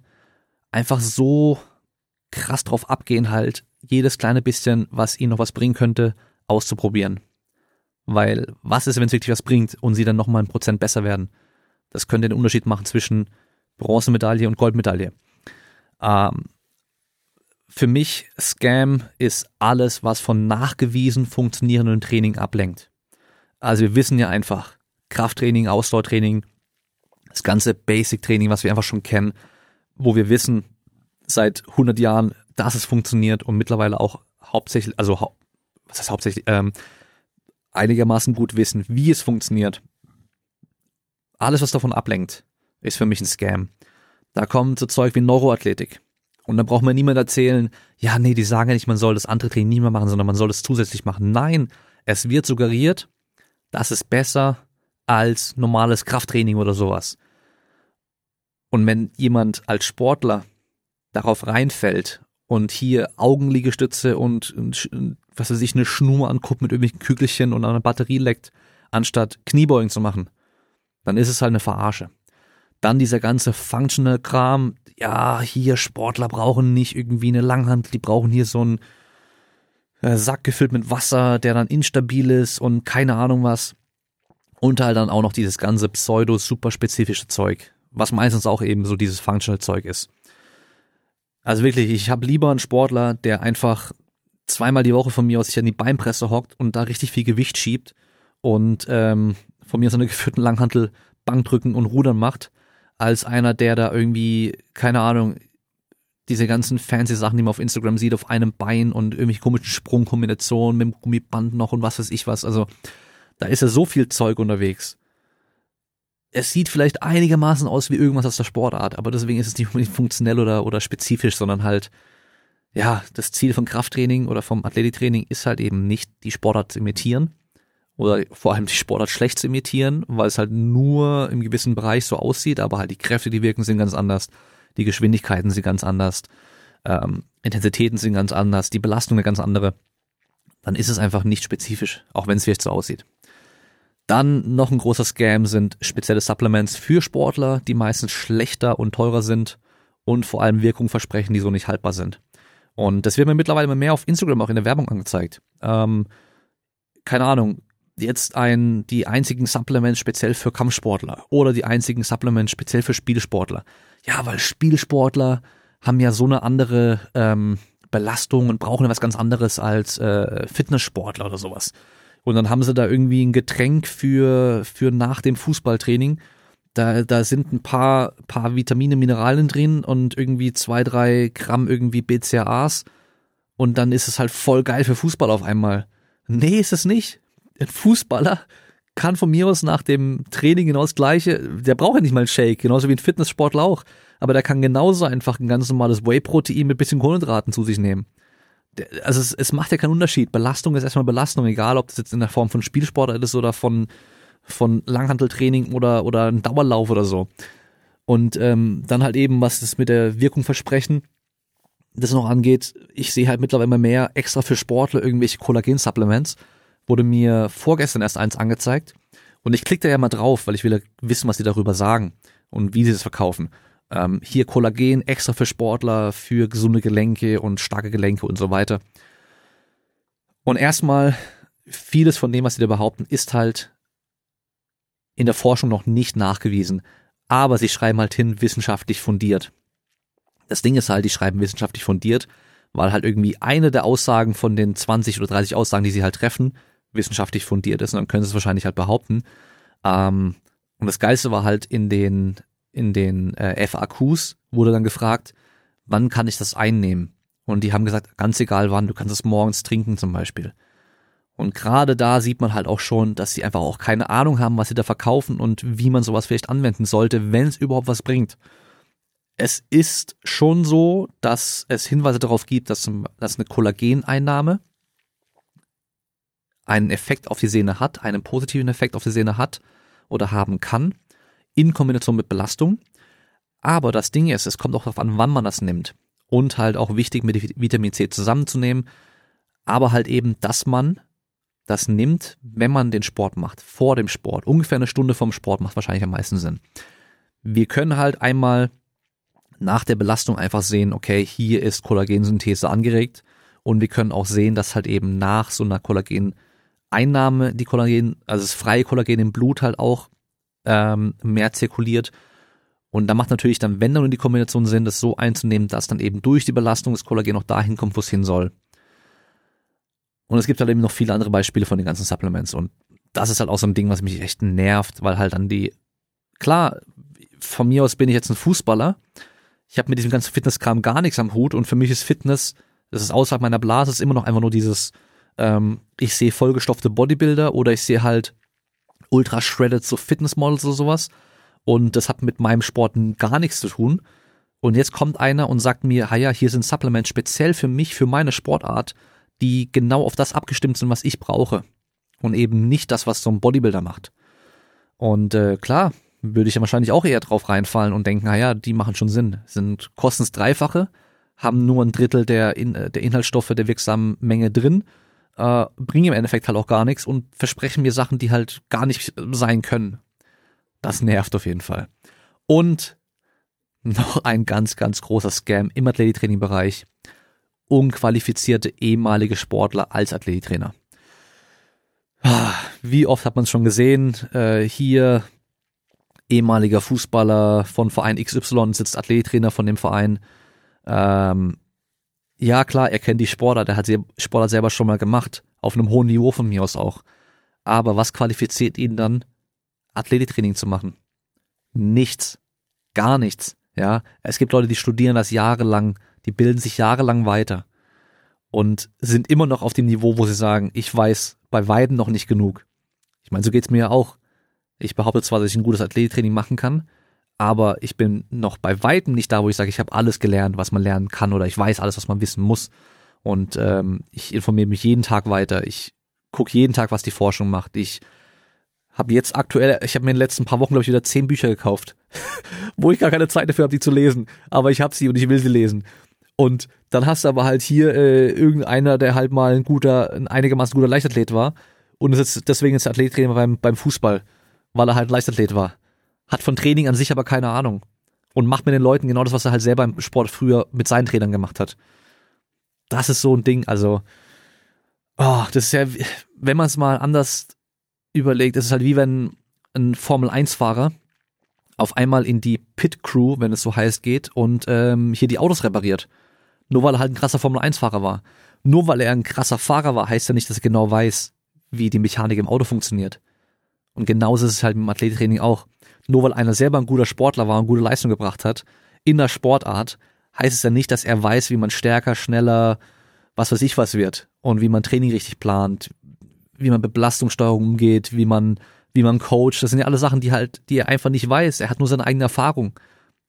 einfach so krass drauf abgehen, halt jedes kleine bisschen, was ihnen noch was bringen könnte, auszuprobieren. Weil was ist, wenn es wirklich was bringt und sie dann nochmal ein Prozent besser werden? Das könnte den Unterschied machen zwischen Bronzemedaille und Goldmedaille. Ähm, für mich, Scam ist alles, was von nachgewiesen funktionierendem Training ablenkt. Also wir wissen ja einfach, Krafttraining, Ausdauertraining, das ganze Basic-Training, was wir einfach schon kennen, wo wir wissen seit 100 Jahren, dass es funktioniert und mittlerweile auch hauptsächlich, also was heißt hauptsächlich, ähm, einigermaßen gut wissen, wie es funktioniert. Alles, was davon ablenkt, ist für mich ein Scam. Da kommt so Zeug wie Neuroathletik. Und dann braucht mir niemand erzählen, ja, nee, die sagen ja nicht, man soll das andere Training nie mehr machen, sondern man soll es zusätzlich machen. Nein, es wird suggeriert, das ist besser, als normales Krafttraining oder sowas. Und wenn jemand als Sportler darauf reinfällt und hier Augenliegestütze und was weiß ich, eine Schnur anguckt mit irgendwelchen Kügelchen und an einer Batterie leckt, anstatt Kniebeugen zu machen, dann ist es halt eine Verarsche. Dann dieser ganze Functional-Kram, ja, hier Sportler brauchen nicht irgendwie eine Langhand, die brauchen hier so einen äh, Sack gefüllt mit Wasser, der dann instabil ist und keine Ahnung was. Und halt dann auch noch dieses ganze pseudo-super-spezifische Zeug, was meistens auch eben so dieses Functional-Zeug ist. Also wirklich, ich habe lieber einen Sportler, der einfach zweimal die Woche von mir aus sich an die Beinpresse hockt und da richtig viel Gewicht schiebt und ähm, von mir so eine geführten Langhantel Bankdrücken und Rudern macht, als einer, der da irgendwie, keine Ahnung, diese ganzen fancy Sachen, die man auf Instagram sieht, auf einem Bein und irgendwelche komischen Sprungkombinationen mit dem Gummiband noch und was weiß ich was. Also da ist ja so viel Zeug unterwegs. Es sieht vielleicht einigermaßen aus wie irgendwas aus der Sportart, aber deswegen ist es nicht unbedingt funktionell oder, oder spezifisch, sondern halt, ja, das Ziel von Krafttraining oder vom Athletiktraining ist halt eben nicht, die Sportart zu imitieren oder vor allem die Sportart schlecht zu imitieren, weil es halt nur im gewissen Bereich so aussieht, aber halt die Kräfte, die wirken, sind ganz anders, die Geschwindigkeiten sind ganz anders, ähm, Intensitäten sind ganz anders, die Belastung eine ganz andere. Dann ist es einfach nicht spezifisch, auch wenn es vielleicht so aussieht. Dann noch ein großer Scam sind spezielle Supplements für Sportler, die meistens schlechter und teurer sind und vor allem Wirkung versprechen, die so nicht haltbar sind. Und das wird mir mittlerweile mehr auf Instagram auch in der Werbung angezeigt. Ähm, keine Ahnung, jetzt ein, die einzigen Supplements speziell für Kampfsportler oder die einzigen Supplements speziell für Spielsportler. Ja, weil Spielsportler haben ja so eine andere ähm, Belastung und brauchen was ganz anderes als äh, Fitnesssportler oder sowas. Und dann haben sie da irgendwie ein Getränk für, für nach dem Fußballtraining. Da, da sind ein paar, paar Vitamine, Mineralien drin und irgendwie zwei, drei Gramm irgendwie BCAAs. Und dann ist es halt voll geil für Fußball auf einmal. Nee, ist es nicht. Ein Fußballer kann von mir aus nach dem Training genau das Gleiche, der braucht ja nicht mal einen Shake, genauso wie ein Fitnesssportler auch. Aber der kann genauso einfach ein ganz normales Whey-Protein mit bisschen Kohlenhydraten zu sich nehmen. Also es, es macht ja keinen Unterschied. Belastung ist erstmal Belastung, egal ob das jetzt in der Form von Spielsport ist oder von, von Langhanteltraining oder, oder ein Dauerlauf oder so. Und ähm, dann halt eben, was das mit der Wirkung versprechen, das noch angeht, ich sehe halt mittlerweile immer mehr extra für Sportler irgendwelche Kollagen-Supplements. Wurde mir vorgestern erst eins angezeigt. Und ich klicke da ja mal drauf, weil ich will ja wissen, was die darüber sagen und wie sie es verkaufen. Ähm, hier Kollagen extra für Sportler, für gesunde Gelenke und starke Gelenke und so weiter. Und erstmal, vieles von dem, was sie da behaupten, ist halt in der Forschung noch nicht nachgewiesen. Aber sie schreiben halt hin, wissenschaftlich fundiert. Das Ding ist halt, die schreiben wissenschaftlich fundiert, weil halt irgendwie eine der Aussagen von den 20 oder 30 Aussagen, die sie halt treffen, wissenschaftlich fundiert ist. Und dann können sie es wahrscheinlich halt behaupten. Ähm, und das Geilste war halt in den in den äh, FAQs wurde dann gefragt, wann kann ich das einnehmen? Und die haben gesagt, ganz egal wann, du kannst es morgens trinken zum Beispiel. Und gerade da sieht man halt auch schon, dass sie einfach auch keine Ahnung haben, was sie da verkaufen und wie man sowas vielleicht anwenden sollte, wenn es überhaupt was bringt. Es ist schon so, dass es Hinweise darauf gibt, dass, dass eine Kollageneinnahme einen Effekt auf die Sehne hat, einen positiven Effekt auf die Sehne hat oder haben kann in Kombination mit Belastung. Aber das Ding ist, es kommt auch darauf an, wann man das nimmt. Und halt auch wichtig, mit Vitamin C zusammenzunehmen. Aber halt eben, dass man das nimmt, wenn man den Sport macht, vor dem Sport. Ungefähr eine Stunde vom Sport macht wahrscheinlich am meisten Sinn. Wir können halt einmal nach der Belastung einfach sehen, okay, hier ist Kollagensynthese angeregt. Und wir können auch sehen, dass halt eben nach so einer Kollageneinnahme die Kollagen, also das freie Kollagen im Blut halt auch ähm, mehr zirkuliert. Und da macht natürlich dann, wenn dann die Kombination Sinn, das so einzunehmen, dass dann eben durch die Belastung das Kollagen auch dahin kommt, wo es hin soll. Und es gibt halt eben noch viele andere Beispiele von den ganzen Supplements. Und das ist halt auch so ein Ding, was mich echt nervt, weil halt dann die, klar, von mir aus bin ich jetzt ein Fußballer. Ich habe mit diesem ganzen Fitnesskram gar nichts am Hut und für mich ist Fitness, das ist außerhalb meiner Blase, ist immer noch einfach nur dieses, ähm, ich sehe vollgestopfte Bodybuilder oder ich sehe halt ultra shredded so Fitnessmodels oder sowas. Und das hat mit meinem Sport gar nichts zu tun. Und jetzt kommt einer und sagt mir, ja, hier sind Supplements speziell für mich, für meine Sportart, die genau auf das abgestimmt sind, was ich brauche. Und eben nicht das, was so ein Bodybuilder macht. Und äh, klar, würde ich ja wahrscheinlich auch eher drauf reinfallen und denken, naja, die machen schon Sinn. Sind kostens Dreifache, haben nur ein Drittel der, in, der Inhaltsstoffe der wirksamen Menge drin äh, bringen im Endeffekt halt auch gar nichts und versprechen mir Sachen, die halt gar nicht sein können. Das nervt auf jeden Fall. Und noch ein ganz, ganz großer Scam im Athletiktraining-Bereich. Unqualifizierte ehemalige Sportler als Athletiktrainer. Ah, wie oft hat man es schon gesehen? Äh, hier ehemaliger Fußballer von Verein XY sitzt Athletiktrainer von dem Verein. Ähm, ja, klar, er kennt die Sportler, der hat die Sportler selber schon mal gemacht, auf einem hohen Niveau von mir aus auch. Aber was qualifiziert ihn dann, Athletiktraining zu machen? Nichts. Gar nichts. Ja, es gibt Leute, die studieren das jahrelang, die bilden sich jahrelang weiter und sind immer noch auf dem Niveau, wo sie sagen, ich weiß bei Weiden noch nicht genug. Ich meine, so geht's mir ja auch. Ich behaupte zwar, dass ich ein gutes Athletiktraining machen kann, aber ich bin noch bei weitem nicht da, wo ich sage, ich habe alles gelernt, was man lernen kann oder ich weiß alles, was man wissen muss. Und ähm, ich informiere mich jeden Tag weiter. Ich gucke jeden Tag, was die Forschung macht. Ich habe jetzt aktuell, ich habe mir in den letzten paar Wochen, glaube ich, wieder zehn Bücher gekauft, wo ich gar keine Zeit dafür habe, die zu lesen. Aber ich habe sie und ich will sie lesen. Und dann hast du aber halt hier äh, irgendeiner, der halt mal ein guter, ein einigermaßen guter Leichtathlet war und ist jetzt deswegen jetzt Athlettrainer beim, beim Fußball, weil er halt Leichtathlet war hat von Training an sich aber keine Ahnung und macht mit den Leuten genau das, was er halt selber im Sport früher mit seinen Trainern gemacht hat. das ist so ein Ding, also, oh, das ist ja, wenn man es mal anders überlegt, ist es halt wie wenn ein Formel-1-Fahrer auf einmal in die Pit-Crew, wenn es so heißt, geht und ähm, hier die Autos repariert. Nur weil er halt ein krasser Formel-1-Fahrer war. Nur weil er ein krasser Fahrer war, heißt ja nicht, dass er genau weiß, wie die Mechanik im Auto funktioniert. Und genauso ist es halt dem Athletiktraining auch. Nur weil einer selber ein guter Sportler war und gute Leistung gebracht hat, in der Sportart, heißt es ja nicht, dass er weiß, wie man stärker, schneller, was weiß ich was wird und wie man Training richtig plant, wie man mit Belastungssteuerung umgeht, wie man, wie man coacht. Das sind ja alle Sachen, die halt, die er einfach nicht weiß. Er hat nur seine eigene Erfahrung.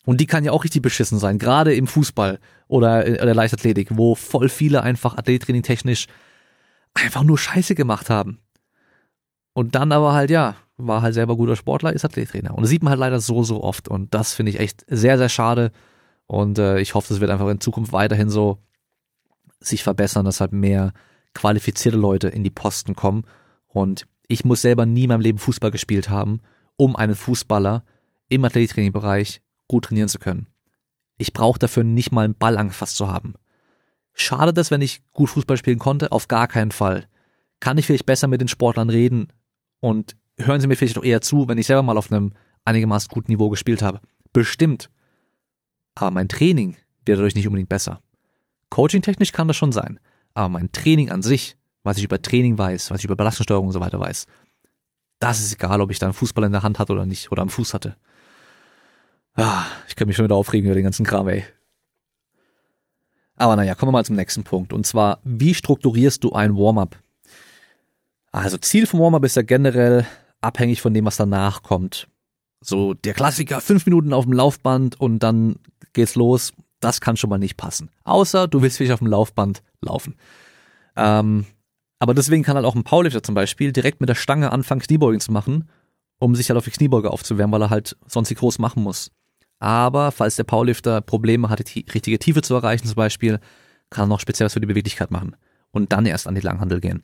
Und die kann ja auch richtig beschissen sein, gerade im Fußball oder in der Leichtathletik, wo voll viele einfach Athletiktraining technisch einfach nur Scheiße gemacht haben. Und dann aber halt, ja, war halt selber guter Sportler, ist Athletiktrainer. Und das sieht man halt leider so, so oft. Und das finde ich echt sehr, sehr schade. Und äh, ich hoffe, das wird einfach in Zukunft weiterhin so sich verbessern, dass halt mehr qualifizierte Leute in die Posten kommen. Und ich muss selber nie in meinem Leben Fußball gespielt haben, um einen Fußballer im Athletiktrainingbereich gut trainieren zu können. Ich brauche dafür nicht mal einen Ball angefasst zu haben. Schade das, wenn ich gut Fußball spielen konnte? Auf gar keinen Fall. Kann ich vielleicht besser mit den Sportlern reden und hören sie mir vielleicht auch eher zu, wenn ich selber mal auf einem einigermaßen guten Niveau gespielt habe? Bestimmt. Aber mein Training wird dadurch nicht unbedingt besser. Coaching-technisch kann das schon sein. Aber mein Training an sich, was ich über Training weiß, was ich über Belastungssteuerung und so weiter weiß, das ist egal, ob ich da einen Fußball in der Hand hatte oder nicht, oder am Fuß hatte. Ah, ich kann mich schon wieder aufregen über den ganzen Kram, ey. Aber naja, kommen wir mal zum nächsten Punkt. Und zwar, wie strukturierst du ein Warm-up? Also Ziel vom Warm-up ist ja generell abhängig von dem, was danach kommt. So der Klassiker, fünf Minuten auf dem Laufband und dann geht's los. Das kann schon mal nicht passen. Außer du willst wirklich auf dem Laufband laufen. Ähm, aber deswegen kann halt auch ein Powerlifter zum Beispiel direkt mit der Stange anfangen, Kniebeugen zu machen, um sich halt auf die Kniebeuge aufzuwärmen, weil er halt sonst die groß machen muss. Aber falls der Powerlifter Probleme hat, die richtige Tiefe zu erreichen zum Beispiel, kann er noch speziell was für die Beweglichkeit machen und dann erst an die Langhandel gehen.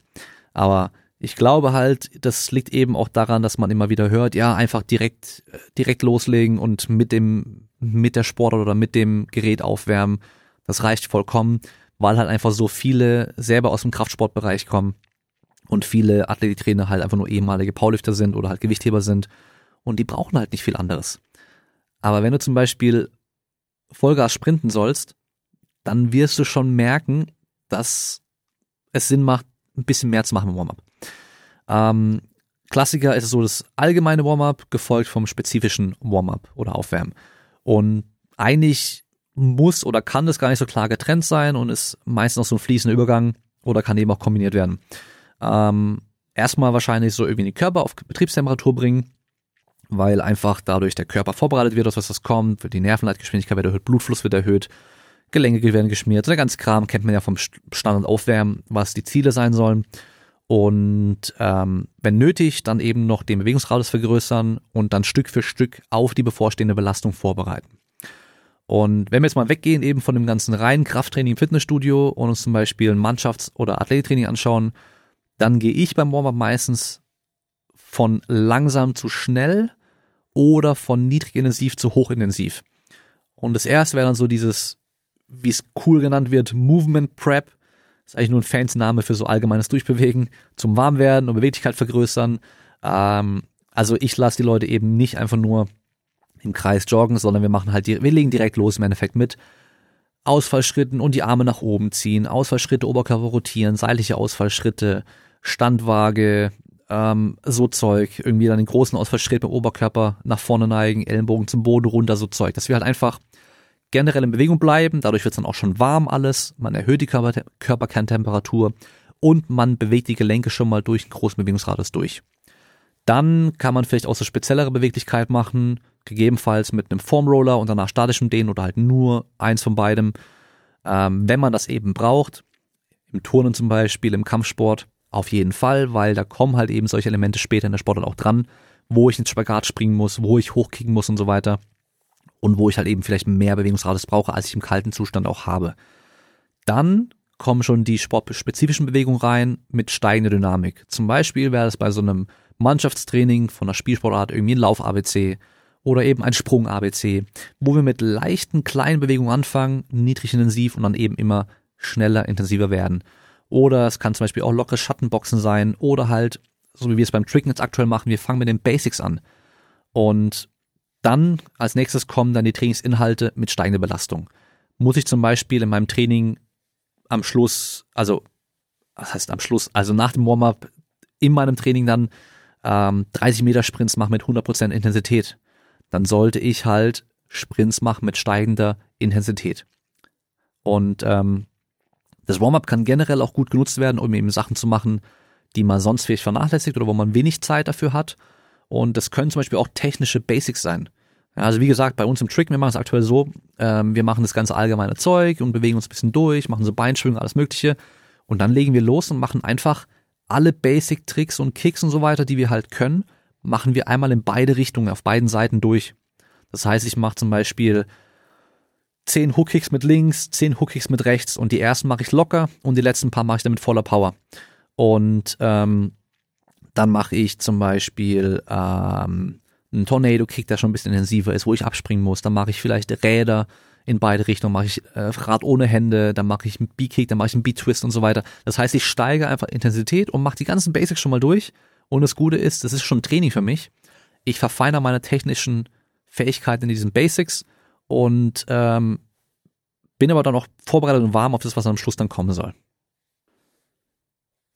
Aber ich glaube halt, das liegt eben auch daran, dass man immer wieder hört, ja, einfach direkt, direkt loslegen und mit dem, mit der Sportart oder mit dem Gerät aufwärmen. Das reicht vollkommen, weil halt einfach so viele selber aus dem Kraftsportbereich kommen und viele Athletiktrainer halt einfach nur ehemalige Powerlifter sind oder halt Gewichtheber sind und die brauchen halt nicht viel anderes. Aber wenn du zum Beispiel Vollgas sprinten sollst, dann wirst du schon merken, dass es Sinn macht, ein bisschen mehr zu machen im Warm-up. Ähm, Klassiker ist so das allgemeine Warm-up, gefolgt vom spezifischen Warm-up oder Aufwärmen. Und eigentlich muss oder kann das gar nicht so klar getrennt sein und ist meistens noch so ein fließender Übergang oder kann eben auch kombiniert werden. Ähm, erstmal wahrscheinlich so irgendwie den Körper auf Betriebstemperatur bringen, weil einfach dadurch der Körper vorbereitet wird, auf was das kommt, die Nervenleitgeschwindigkeit wird erhöht, Blutfluss wird erhöht, Gelenke werden geschmiert. Der ganze Kram kennt man ja vom Standard Aufwärmen, was die Ziele sein sollen. Und ähm, wenn nötig, dann eben noch den Bewegungsradius vergrößern und dann Stück für Stück auf die bevorstehende Belastung vorbereiten. Und wenn wir jetzt mal weggehen eben von dem ganzen reinen Krafttraining im Fitnessstudio und uns zum Beispiel ein Mannschafts- oder Athletiktraining anschauen, dann gehe ich beim Warm-up meistens von langsam zu schnell oder von niedrigintensiv zu hochintensiv. Und das erste wäre dann so dieses, wie es cool genannt wird, Movement Prep. Das ist eigentlich nur ein fancy Name für so allgemeines Durchbewegen, zum Warmwerden und Beweglichkeit vergrößern. Ähm, also ich lasse die Leute eben nicht einfach nur im Kreis joggen, sondern wir machen halt, wir legen direkt los im Endeffekt mit Ausfallschritten und die Arme nach oben ziehen, Ausfallschritte, Oberkörper rotieren, seitliche Ausfallschritte, Standwaage, ähm, so Zeug, irgendwie dann den großen Ausfallschritt mit Oberkörper nach vorne neigen, Ellenbogen zum Boden runter, so Zeug, dass wir halt einfach generell in Bewegung bleiben, dadurch wird es dann auch schon warm alles, man erhöht die Körper Körperkerntemperatur und man bewegt die Gelenke schon mal durch einen großen Bewegungsradius durch. Dann kann man vielleicht auch so speziellere Beweglichkeit machen, gegebenenfalls mit einem Formroller und danach statischem Dehnen oder halt nur eins von beidem, ähm, wenn man das eben braucht. Im Turnen zum Beispiel, im Kampfsport auf jeden Fall, weil da kommen halt eben solche Elemente später in der Sportart auch dran, wo ich ins Spagat springen muss, wo ich hochkicken muss und so weiter. Und wo ich halt eben vielleicht mehr Bewegungsradius brauche, als ich im kalten Zustand auch habe. Dann kommen schon die sportspezifischen Bewegungen rein mit steigender Dynamik. Zum Beispiel wäre es bei so einem Mannschaftstraining von einer Spielsportart irgendwie ein Lauf-ABC oder eben ein Sprung-ABC, wo wir mit leichten kleinen Bewegungen anfangen, niedrig intensiv und dann eben immer schneller, intensiver werden. Oder es kann zum Beispiel auch lockere Schattenboxen sein oder halt, so wie wir es beim Tricken jetzt aktuell machen, wir fangen mit den Basics an. Und dann als nächstes kommen dann die Trainingsinhalte mit steigender Belastung. Muss ich zum Beispiel in meinem Training am Schluss, also was heißt am Schluss, also nach dem Warm-up in meinem Training dann ähm, 30 Meter Sprints machen mit 100% Intensität, dann sollte ich halt Sprints machen mit steigender Intensität. Und ähm, das Warm-up kann generell auch gut genutzt werden, um eben Sachen zu machen, die man sonst vielleicht vernachlässigt oder wo man wenig Zeit dafür hat. Und das können zum Beispiel auch technische Basics sein. Also wie gesagt, bei uns im Trick, wir machen es aktuell so, ähm, wir machen das ganze allgemeine Zeug und bewegen uns ein bisschen durch, machen so Beinschwünge, alles mögliche. Und dann legen wir los und machen einfach alle Basic-Tricks und Kicks und so weiter, die wir halt können, machen wir einmal in beide Richtungen, auf beiden Seiten durch. Das heißt, ich mache zum Beispiel zehn Hook-Kicks mit links, zehn Hook-Kicks mit rechts und die ersten mache ich locker und die letzten paar mache ich dann mit voller Power. Und ähm, dann mache ich zum Beispiel ähm, einen Tornado-Kick, der schon ein bisschen intensiver ist, wo ich abspringen muss. Dann mache ich vielleicht Räder in beide Richtungen, mache ich äh, Rad ohne Hände, dann mache ich einen B-Kick, dann mache ich einen B-Twist und so weiter. Das heißt, ich steige einfach Intensität und mache die ganzen Basics schon mal durch. Und das Gute ist, das ist schon Training für mich. Ich verfeinere meine technischen Fähigkeiten in diesen Basics und ähm, bin aber dann auch vorbereitet und warm auf das, was am Schluss dann kommen soll.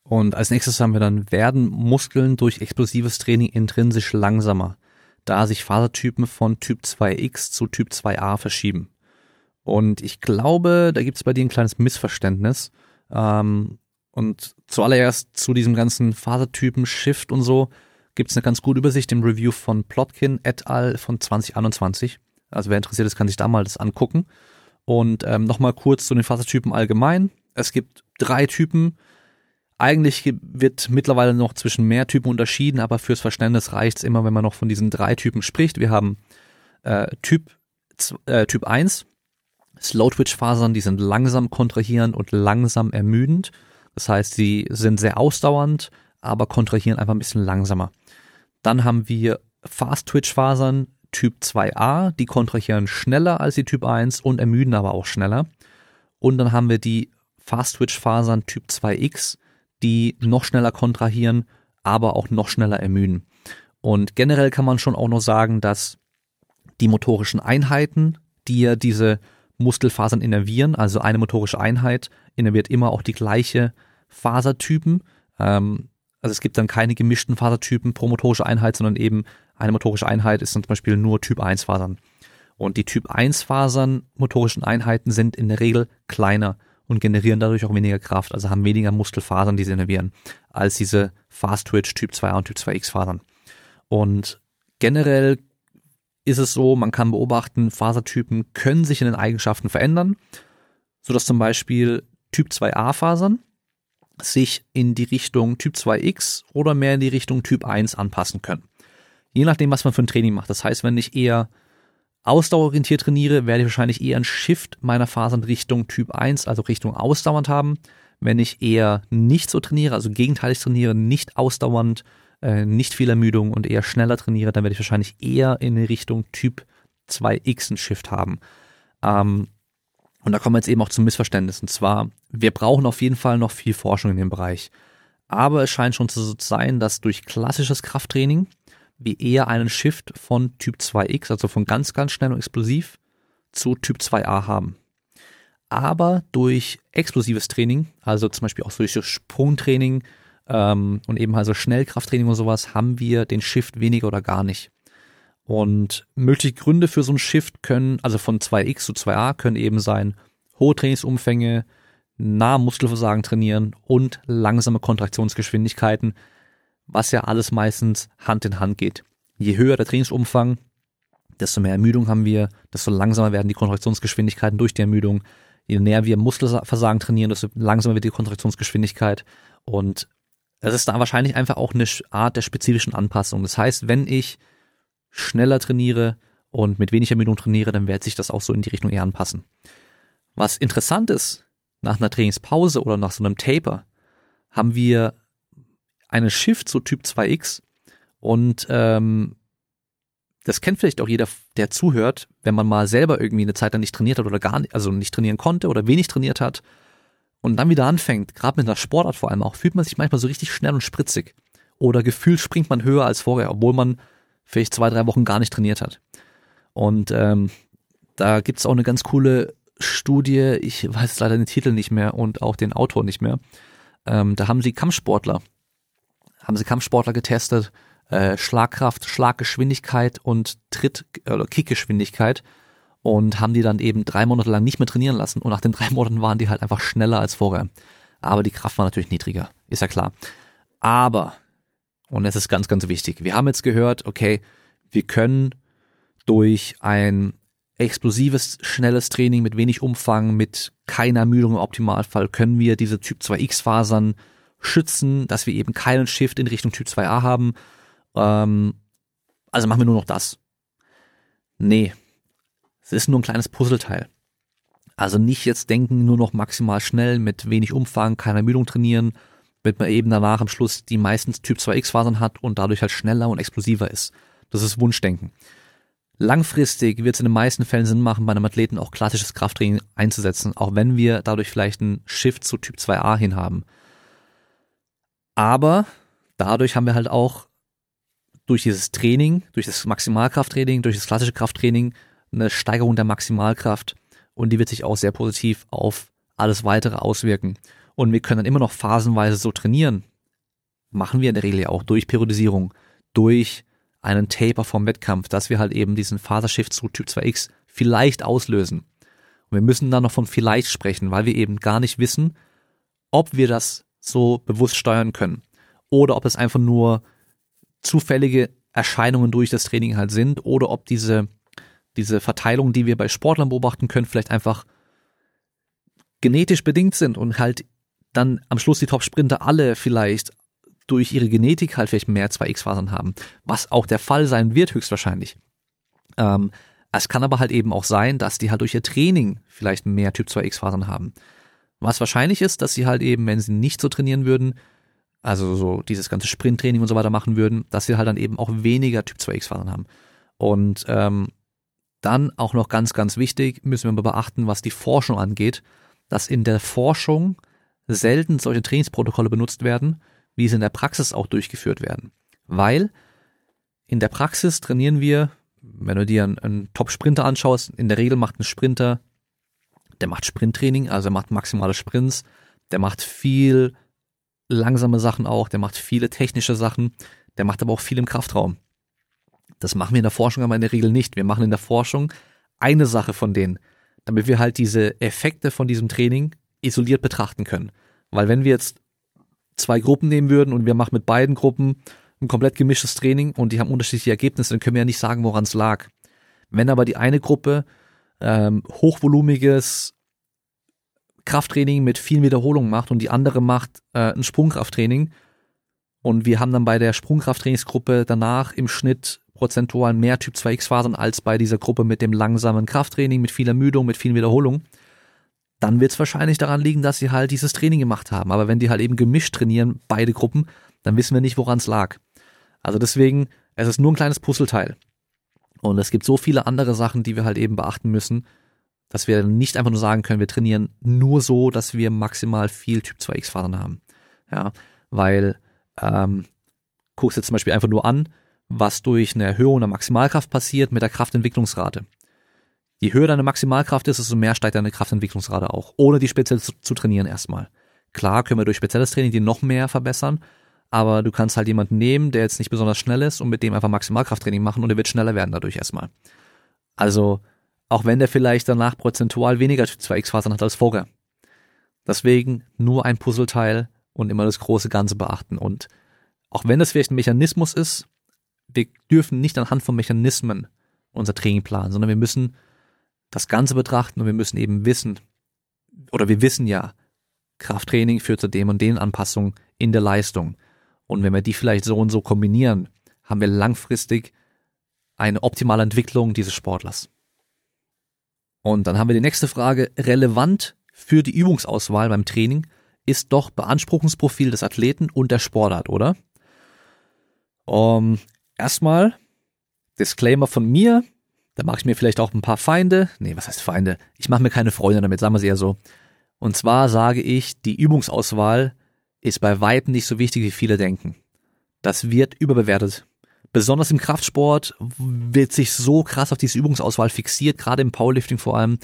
Und als nächstes haben wir dann, werden Muskeln durch explosives Training intrinsisch langsamer, da sich Fasertypen von Typ 2X zu Typ 2A verschieben. Und ich glaube, da gibt es bei dir ein kleines Missverständnis. Ähm, und zuallererst zu diesem ganzen Fasertypen Shift und so gibt es eine ganz gute Übersicht im Review von Plotkin et al. von 2021. Also wer interessiert ist, kann sich da mal das angucken. Und ähm, nochmal kurz zu den Fasertypen allgemein. Es gibt drei Typen. Eigentlich wird mittlerweile noch zwischen mehr Typen unterschieden, aber fürs Verständnis reicht es immer, wenn man noch von diesen drei Typen spricht. Wir haben äh, Typ, äh, typ 1, Slow-Twitch-Fasern, die sind langsam kontrahierend und langsam ermüdend. Das heißt, sie sind sehr ausdauernd, aber kontrahieren einfach ein bisschen langsamer. Dann haben wir Fast-Twitch-Fasern, Typ 2a, die kontrahieren schneller als die Typ 1 und ermüden aber auch schneller. Und dann haben wir die Fast-Twitch-Fasern Typ 2x, die noch schneller kontrahieren, aber auch noch schneller ermüden. Und generell kann man schon auch noch sagen, dass die motorischen Einheiten, die ja diese Muskelfasern innervieren, also eine motorische Einheit innerviert immer auch die gleiche Fasertypen. Ähm, also es gibt dann keine gemischten Fasertypen pro motorische Einheit, sondern eben eine motorische Einheit ist dann zum Beispiel nur Typ 1 Fasern. Und die Typ 1 Fasern motorischen Einheiten sind in der Regel kleiner und generieren dadurch auch weniger Kraft, also haben weniger Muskelfasern, die sie innervieren, als diese Fast Twitch Typ 2A und Typ 2X Fasern. Und generell ist es so, man kann beobachten, Fasertypen können sich in den Eigenschaften verändern, sodass zum Beispiel Typ 2a Fasern sich in die Richtung Typ 2x oder mehr in die Richtung Typ 1 anpassen können. Je nachdem, was man für ein Training macht. Das heißt, wenn ich eher ausdauerorientiert trainiere, werde ich wahrscheinlich eher einen Shift meiner Fasern Richtung Typ 1, also Richtung ausdauernd haben. Wenn ich eher nicht so trainiere, also gegenteilig trainiere, nicht ausdauernd, äh, nicht viel Ermüdung und eher schneller trainiere, dann werde ich wahrscheinlich eher in Richtung Typ 2x einen Shift haben. Ähm, und da kommen wir jetzt eben auch zum Missverständnis. Und zwar, wir brauchen auf jeden Fall noch viel Forschung in dem Bereich. Aber es scheint schon zu sein, dass durch klassisches Krafttraining wir eher einen Shift von Typ 2x, also von ganz, ganz schnell und explosiv, zu Typ 2a haben. Aber durch explosives Training, also zum Beispiel auch durch Sprungtraining ähm, und eben also Schnellkrafttraining und sowas, haben wir den Shift weniger oder gar nicht. Und mögliche Gründe für so einen Shift können, also von 2x zu 2a, können eben sein hohe Trainingsumfänge, nah Muskelversagen trainieren und langsame Kontraktionsgeschwindigkeiten, was ja alles meistens Hand in Hand geht. Je höher der Trainingsumfang, desto mehr Ermüdung haben wir, desto langsamer werden die Kontraktionsgeschwindigkeiten durch die Ermüdung. Je näher wir Muskelversagen trainieren, desto langsamer wird die Kontraktionsgeschwindigkeit. Und es ist da wahrscheinlich einfach auch eine Art der spezifischen Anpassung. Das heißt, wenn ich schneller trainiere und mit wenig Ermüdung trainiere, dann wird sich das auch so in die Richtung eher anpassen. Was interessant ist, nach einer Trainingspause oder nach so einem Taper haben wir einen Shift zu Typ 2X und ähm, das kennt vielleicht auch jeder, der zuhört, wenn man mal selber irgendwie eine Zeit lang nicht trainiert hat oder gar nicht, also nicht trainieren konnte oder wenig trainiert hat. und dann wieder anfängt, gerade mit einer Sportart vor allem auch, fühlt man sich manchmal so richtig schnell und spritzig. Oder gefühlt springt man höher als vorher, obwohl man vielleicht zwei, drei Wochen gar nicht trainiert hat. Und ähm, da gibt's auch eine ganz coole Studie, ich weiß leider den Titel nicht mehr und auch den Autor nicht mehr. Ähm, da haben sie Kampfsportler, haben sie Kampfsportler getestet, äh, Schlagkraft, Schlaggeschwindigkeit und Tritt- oder Kickgeschwindigkeit und haben die dann eben drei Monate lang nicht mehr trainieren lassen und nach den drei Monaten waren die halt einfach schneller als vorher. Aber die Kraft war natürlich niedriger, ist ja klar. Aber, und es ist ganz, ganz wichtig, wir haben jetzt gehört, okay, wir können durch ein explosives, schnelles Training mit wenig Umfang, mit keiner Ermüdung im Optimalfall, können wir diese Typ 2X Fasern schützen, dass wir eben keinen Shift in Richtung Typ 2A haben. Ähm, also machen wir nur noch das. Nee, es ist nur ein kleines Puzzleteil. Also nicht jetzt denken, nur noch maximal schnell, mit wenig Umfang, keiner Ermüdung trainieren, damit man eben danach am Schluss die meistens Typ 2X Fasern hat und dadurch halt schneller und explosiver ist. Das ist Wunschdenken. Langfristig wird es in den meisten Fällen Sinn machen, bei einem Athleten auch klassisches Krafttraining einzusetzen, auch wenn wir dadurch vielleicht einen Shift zu Typ 2a hin haben. Aber dadurch haben wir halt auch durch dieses Training, durch das Maximalkrafttraining, durch das klassische Krafttraining eine Steigerung der Maximalkraft und die wird sich auch sehr positiv auf alles weitere auswirken. Und wir können dann immer noch phasenweise so trainieren. Machen wir in der Regel ja auch durch Periodisierung, durch einen Taper vom Wettkampf, dass wir halt eben diesen Fasershift zu Typ 2X vielleicht auslösen. Und wir müssen dann noch von vielleicht sprechen, weil wir eben gar nicht wissen, ob wir das so bewusst steuern können oder ob es einfach nur zufällige Erscheinungen durch das Training halt sind oder ob diese, diese Verteilung, die wir bei Sportlern beobachten können, vielleicht einfach genetisch bedingt sind und halt dann am Schluss die Top-Sprinter alle vielleicht durch ihre Genetik halt vielleicht mehr 2X-Fasern haben, was auch der Fall sein wird höchstwahrscheinlich. Ähm, es kann aber halt eben auch sein, dass die halt durch ihr Training vielleicht mehr Typ 2X-Fasern haben. Was wahrscheinlich ist, dass sie halt eben, wenn sie nicht so trainieren würden, also so dieses ganze Sprinttraining und so weiter machen würden, dass sie halt dann eben auch weniger Typ 2X-Fasern haben. Und ähm, dann auch noch ganz, ganz wichtig, müssen wir beachten, was die Forschung angeht, dass in der Forschung selten solche Trainingsprotokolle benutzt werden, wie sie in der Praxis auch durchgeführt werden. Weil in der Praxis trainieren wir, wenn du dir einen, einen Top-Sprinter anschaust, in der Regel macht ein Sprinter, der macht Sprinttraining, also er macht maximale Sprints, der macht viel langsame Sachen auch, der macht viele technische Sachen, der macht aber auch viel im Kraftraum. Das machen wir in der Forschung aber in der Regel nicht. Wir machen in der Forschung eine Sache von denen, damit wir halt diese Effekte von diesem Training isoliert betrachten können. Weil wenn wir jetzt zwei Gruppen nehmen würden und wir machen mit beiden Gruppen ein komplett gemischtes Training und die haben unterschiedliche Ergebnisse, dann können wir ja nicht sagen, woran es lag. Wenn aber die eine Gruppe ähm, hochvolumiges Krafttraining mit vielen Wiederholungen macht und die andere macht äh, ein Sprungkrafttraining und wir haben dann bei der Sprungkrafttrainingsgruppe danach im Schnitt prozentual mehr Typ 2X-Fasern als bei dieser Gruppe mit dem langsamen Krafttraining, mit viel Ermüdung, mit vielen Wiederholungen, dann wird es wahrscheinlich daran liegen, dass sie halt dieses Training gemacht haben. Aber wenn die halt eben gemischt trainieren, beide Gruppen, dann wissen wir nicht, woran es lag. Also deswegen, es ist nur ein kleines Puzzleteil. Und es gibt so viele andere Sachen, die wir halt eben beachten müssen, dass wir nicht einfach nur sagen können, wir trainieren nur so, dass wir maximal viel Typ 2X-Fasern haben. Ja, weil ähm, guckst jetzt zum Beispiel einfach nur an, was durch eine Erhöhung der Maximalkraft passiert mit der Kraftentwicklungsrate. Je höher deine Maximalkraft ist, desto mehr steigt deine Kraftentwicklungsrate auch, ohne die speziell zu, zu trainieren erstmal. Klar können wir durch spezielles Training die noch mehr verbessern, aber du kannst halt jemanden nehmen, der jetzt nicht besonders schnell ist und mit dem einfach Maximalkrafttraining machen und er wird schneller werden dadurch erstmal. Also, auch wenn der vielleicht danach prozentual weniger 2x-Fasern hat als vorher. Deswegen nur ein Puzzleteil und immer das große Ganze beachten. Und auch wenn das vielleicht ein Mechanismus ist, wir dürfen nicht anhand von Mechanismen unser Training planen, sondern wir müssen das Ganze betrachten und wir müssen eben wissen, oder wir wissen ja, Krafttraining führt zu dem und den Anpassungen in der Leistung. Und wenn wir die vielleicht so und so kombinieren, haben wir langfristig eine optimale Entwicklung dieses Sportlers. Und dann haben wir die nächste Frage. Relevant für die Übungsauswahl beim Training ist doch Beanspruchungsprofil des Athleten und der Sportart, oder? Um, erstmal Disclaimer von mir. Da mache ich mir vielleicht auch ein paar Feinde. Nee, was heißt Feinde? Ich mache mir keine Freunde damit, sagen wir es eher so. Und zwar sage ich, die Übungsauswahl ist bei weitem nicht so wichtig, wie viele denken. Das wird überbewertet. Besonders im Kraftsport wird sich so krass auf diese Übungsauswahl fixiert, gerade im Powerlifting vor allem,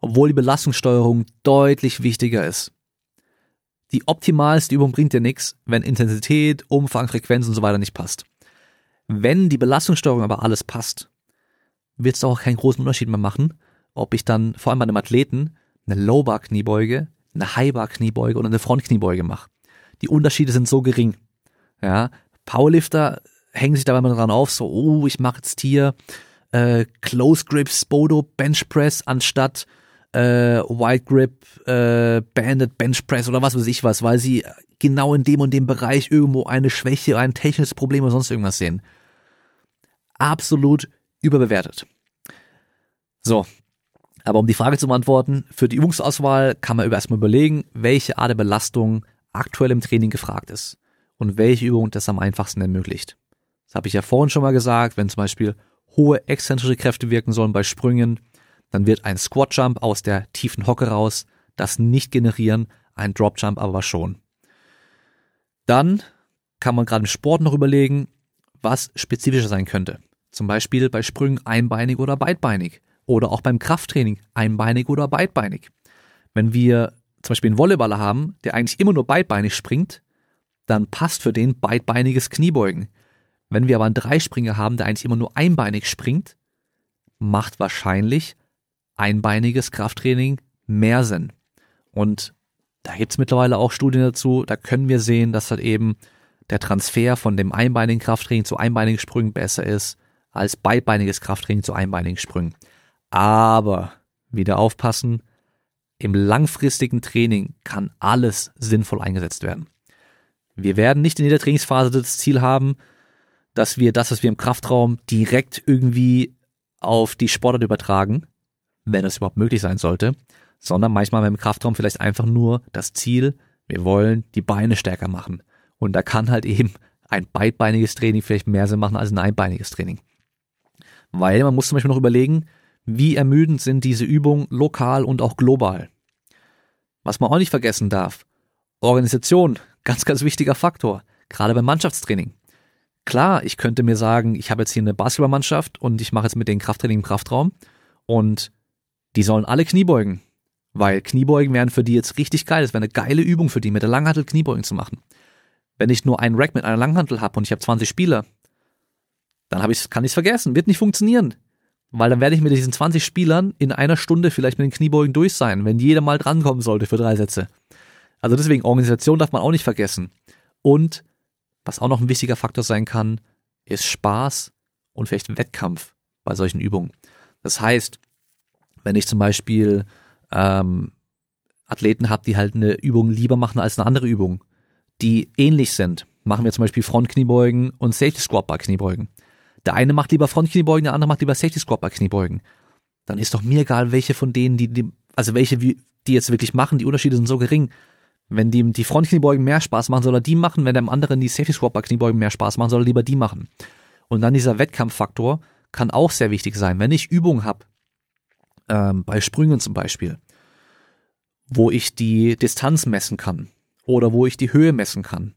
obwohl die Belastungssteuerung deutlich wichtiger ist. Die optimalste Übung bringt dir nichts, wenn Intensität, Umfang, Frequenz und so weiter nicht passt. Wenn die Belastungssteuerung aber alles passt, wird es auch keinen großen Unterschied mehr machen, ob ich dann vor allem bei einem Athleten eine Low-Bar-Kniebeuge, eine High-Bar-Kniebeuge oder eine Front-Kniebeuge mache. Die Unterschiede sind so gering. Ja, Powerlifter hängen sich dabei mal dran auf, so, oh, ich mache jetzt hier äh, Close Grip Spodo Bench Press anstatt äh, Wide Grip äh, Banded Bench Press oder was weiß ich was, weil sie genau in dem und dem Bereich irgendwo eine Schwäche, ein technisches Problem oder sonst irgendwas sehen. Absolut überbewertet. So. Aber um die Frage zu beantworten, für die Übungsauswahl kann man erstmal überlegen, welche Art der Belastung aktuell im Training gefragt ist und welche Übung das am einfachsten ermöglicht. Das habe ich ja vorhin schon mal gesagt, wenn zum Beispiel hohe exzentrische Kräfte wirken sollen bei Sprüngen, dann wird ein Squat Jump aus der tiefen Hocke raus das nicht generieren, ein Drop Jump aber schon. Dann kann man gerade im Sport noch überlegen, was spezifischer sein könnte. Zum Beispiel bei Sprüngen einbeinig oder beidbeinig. Oder auch beim Krafttraining einbeinig oder beidbeinig. Wenn wir zum Beispiel einen Volleyballer haben, der eigentlich immer nur beidbeinig springt, dann passt für den beidbeiniges Kniebeugen. Wenn wir aber einen Dreispringer haben, der eigentlich immer nur einbeinig springt, macht wahrscheinlich einbeiniges Krafttraining mehr Sinn. Und da gibt's mittlerweile auch Studien dazu, da können wir sehen, dass halt eben der Transfer von dem einbeinigen Krafttraining zu einbeinigen Sprüngen besser ist als beidbeiniges Krafttraining zu einbeinigen Sprüngen. Aber wieder aufpassen, im langfristigen Training kann alles sinnvoll eingesetzt werden. Wir werden nicht in jeder Trainingsphase das Ziel haben, dass wir das, was wir im Kraftraum direkt irgendwie auf die Sportart übertragen, wenn das überhaupt möglich sein sollte, sondern manchmal haben wir im Kraftraum vielleicht einfach nur das Ziel, wir wollen die Beine stärker machen. Und da kann halt eben ein beidbeiniges Training vielleicht mehr Sinn machen als ein einbeiniges Training. Weil man muss zum Beispiel noch überlegen, wie ermüdend sind diese Übungen lokal und auch global. Was man auch nicht vergessen darf, Organisation, ganz, ganz wichtiger Faktor, gerade beim Mannschaftstraining. Klar, ich könnte mir sagen, ich habe jetzt hier eine Basketballmannschaft und ich mache jetzt mit den Krafttraining im Kraftraum und die sollen alle Kniebeugen, weil Kniebeugen wären für die jetzt richtig geil. Das wäre eine geile Übung für die, mit der Langhantel Kniebeugen zu machen. Wenn ich nur einen Rack mit einer Langhantel habe und ich habe 20 Spieler, dann hab ich, kann ich es vergessen, wird nicht funktionieren. Weil dann werde ich mit diesen 20 Spielern in einer Stunde vielleicht mit den Kniebeugen durch sein, wenn jeder mal drankommen sollte für drei Sätze. Also deswegen, Organisation darf man auch nicht vergessen. Und was auch noch ein wichtiger Faktor sein kann, ist Spaß und vielleicht Wettkampf bei solchen Übungen. Das heißt, wenn ich zum Beispiel ähm, Athleten habe, die halt eine Übung lieber machen als eine andere Übung, die ähnlich sind, machen wir zum Beispiel Frontkniebeugen und Safety Squat Bar Kniebeugen. Der eine macht lieber Frontkniebeugen, der andere macht lieber Safety Squat Bar Kniebeugen. Dann ist doch mir egal, welche von denen, die, die also welche, die jetzt wirklich machen, die Unterschiede sind so gering. Wenn die, die Frontkniebeugen mehr Spaß machen, soll er die machen. Wenn dem anderen die Safety Squat Bar Kniebeugen mehr Spaß machen, soll er lieber die machen. Und dann dieser Wettkampffaktor kann auch sehr wichtig sein. Wenn ich Übungen habe, ähm, bei Sprüngen zum Beispiel, wo ich die Distanz messen kann oder wo ich die Höhe messen kann.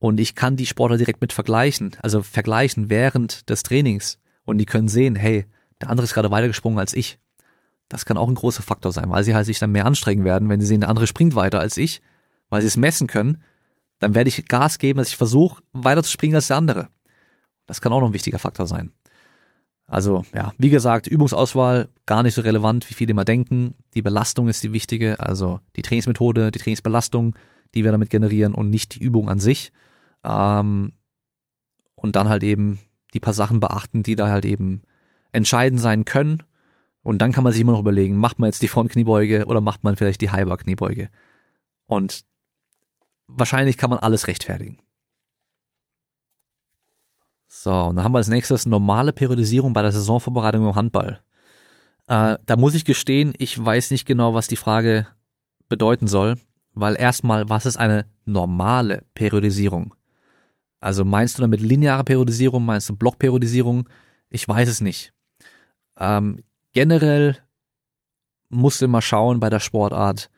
Und ich kann die Sportler direkt mit vergleichen, also vergleichen während des Trainings. Und die können sehen, hey, der andere ist gerade weitergesprungen als ich. Das kann auch ein großer Faktor sein, weil sie halt sich dann mehr anstrengen werden, wenn sie sehen, der andere springt weiter als ich, weil sie es messen können. Dann werde ich Gas geben, dass ich versuche, weiter zu springen als der andere. Das kann auch noch ein wichtiger Faktor sein. Also ja, wie gesagt, Übungsauswahl gar nicht so relevant, wie viele immer denken. Die Belastung ist die wichtige, also die Trainingsmethode, die Trainingsbelastung, die wir damit generieren und nicht die Übung an sich. Ähm, und dann halt eben die paar Sachen beachten, die da halt eben entscheidend sein können. Und dann kann man sich immer noch überlegen, macht man jetzt die Frontkniebeuge oder macht man vielleicht die Highbar-Kniebeuge. Und wahrscheinlich kann man alles rechtfertigen. So, und dann haben wir als nächstes normale Periodisierung bei der Saisonvorbereitung im Handball. Äh, da muss ich gestehen, ich weiß nicht genau, was die Frage bedeuten soll, weil erstmal, was ist eine normale Periodisierung? Also meinst du damit lineare Periodisierung, meinst du Blockperiodisierung? Ich weiß es nicht. Ähm, generell musst du immer schauen bei der Sportart,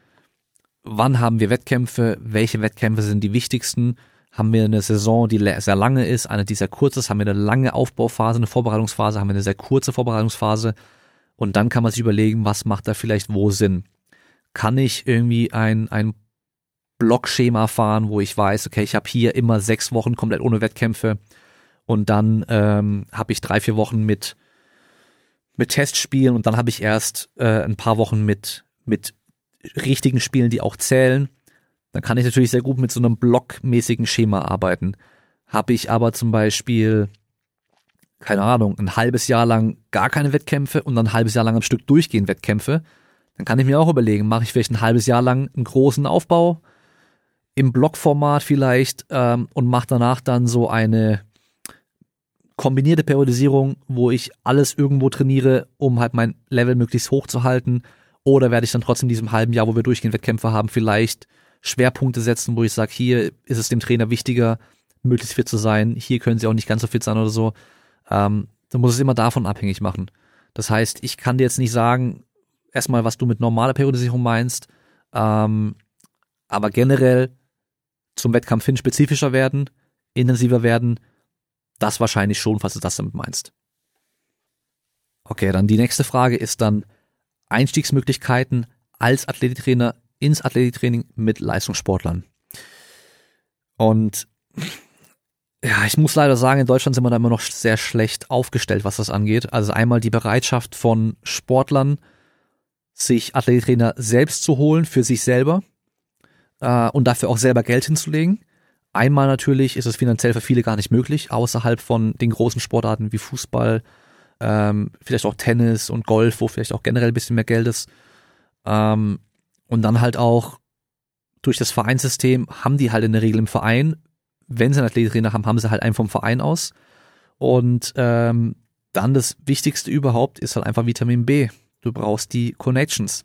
wann haben wir Wettkämpfe, welche Wettkämpfe sind die wichtigsten, haben wir eine Saison, die sehr lange ist, eine, die sehr kurz ist, haben wir eine lange Aufbauphase, eine Vorbereitungsphase, haben wir eine sehr kurze Vorbereitungsphase und dann kann man sich überlegen, was macht da vielleicht wo Sinn. Kann ich irgendwie ein, ein Blockschema fahren, wo ich weiß, okay, ich habe hier immer sechs Wochen komplett ohne Wettkämpfe und dann ähm, habe ich drei, vier Wochen mit mit Testspielen und dann habe ich erst äh, ein paar Wochen mit mit richtigen Spielen, die auch zählen. Dann kann ich natürlich sehr gut mit so einem blockmäßigen Schema arbeiten. Habe ich aber zum Beispiel, keine Ahnung, ein halbes Jahr lang gar keine Wettkämpfe und dann ein halbes Jahr lang am Stück durchgehend Wettkämpfe, dann kann ich mir auch überlegen, mache ich vielleicht ein halbes Jahr lang einen großen Aufbau im Blockformat vielleicht ähm, und mache danach dann so eine kombinierte Periodisierung, wo ich alles irgendwo trainiere, um halt mein Level möglichst hoch zu halten oder werde ich dann trotzdem in diesem halben Jahr, wo wir durchgehend Wettkämpfe haben, vielleicht Schwerpunkte setzen, wo ich sage, hier ist es dem Trainer wichtiger, möglichst fit zu sein, hier können sie auch nicht ganz so fit sein oder so. Ähm, dann muss es immer davon abhängig machen. Das heißt, ich kann dir jetzt nicht sagen, erstmal, was du mit normaler Periodisierung meinst, ähm, aber generell zum Wettkampf hin spezifischer werden, intensiver werden, das wahrscheinlich schon, falls du das damit meinst. Okay, dann die nächste Frage ist dann, Einstiegsmöglichkeiten als Athletiktrainer ins Athletiktraining mit Leistungssportlern. Und ja, ich muss leider sagen, in Deutschland sind wir da immer noch sehr schlecht aufgestellt, was das angeht. Also einmal die Bereitschaft von Sportlern, sich Athletiktrainer selbst zu holen für sich selber äh, und dafür auch selber Geld hinzulegen. Einmal natürlich ist es finanziell für viele gar nicht möglich, außerhalb von den großen Sportarten wie Fußball, ähm, vielleicht auch Tennis und Golf, wo vielleicht auch generell ein bisschen mehr Geld ist. Ähm, und dann halt auch durch das Vereinssystem haben die halt in der Regel im Verein, wenn sie einen Athletiktrainer haben, haben sie halt einen vom Verein aus. Und ähm, dann das Wichtigste überhaupt ist halt einfach Vitamin B. Du brauchst die Connections.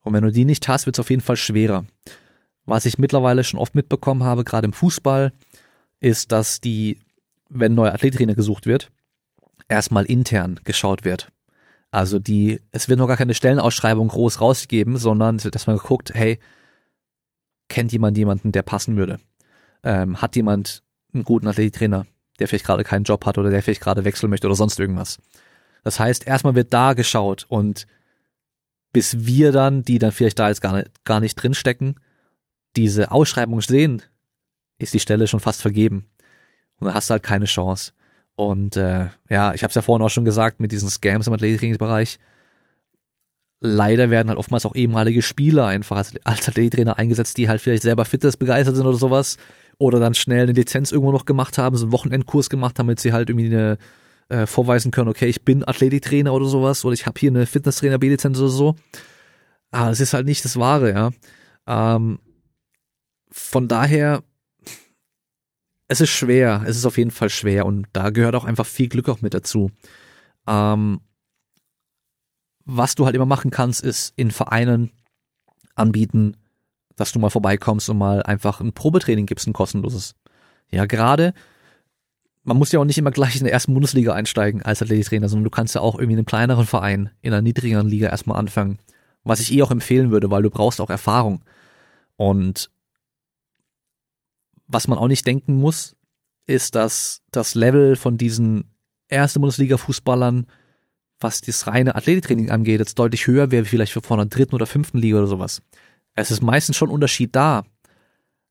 Und wenn du die nicht hast, wird es auf jeden Fall schwerer. Was ich mittlerweile schon oft mitbekommen habe, gerade im Fußball, ist, dass die, wenn neuer Athletiktrainer gesucht wird, erstmal intern geschaut wird. Also die, es wird noch gar keine Stellenausschreibung groß rausgegeben, sondern wird erstmal geguckt, hey, kennt jemand jemanden, der passen würde? Ähm, hat jemand einen guten Athletiktrainer, der vielleicht gerade keinen Job hat oder der vielleicht gerade wechseln möchte oder sonst irgendwas? Das heißt, erstmal wird da geschaut und bis wir dann, die dann vielleicht da jetzt gar nicht, gar nicht drinstecken, diese Ausschreibung sehen, ist die Stelle schon fast vergeben. Und dann hast du halt keine Chance. Und äh, ja, ich habe es ja vorhin auch schon gesagt mit diesen Scams im Athletiktrainingsbereich. Leider werden halt oftmals auch ehemalige Spieler einfach als, als Athletiktrainer eingesetzt, die halt vielleicht selber Fitness begeistert sind oder sowas. Oder dann schnell eine Lizenz irgendwo noch gemacht haben, so einen Wochenendkurs gemacht, damit sie halt irgendwie eine äh, vorweisen können, okay, ich bin Athletiktrainer oder sowas, oder ich habe hier eine Fitnesstrainer B-Lizenz oder so. Aber es ist halt nicht das Wahre, ja. Ähm, von daher es ist schwer, es ist auf jeden Fall schwer und da gehört auch einfach viel Glück auch mit dazu. Ähm, was du halt immer machen kannst, ist in Vereinen anbieten, dass du mal vorbeikommst und mal einfach ein Probetraining gibst, ein kostenloses. Ja, gerade, man muss ja auch nicht immer gleich in der ersten Bundesliga einsteigen als Athletiktrainer, sondern du kannst ja auch irgendwie in einem kleineren Verein, in einer niedrigeren Liga erstmal anfangen. Was ich eh auch empfehlen würde, weil du brauchst auch Erfahrung. Und was man auch nicht denken muss, ist, dass das Level von diesen ersten Bundesliga-Fußballern, was das reine Athletiktraining angeht, jetzt deutlich höher wäre, vielleicht vor einer dritten oder fünften Liga oder sowas. Es ist meistens schon Unterschied da,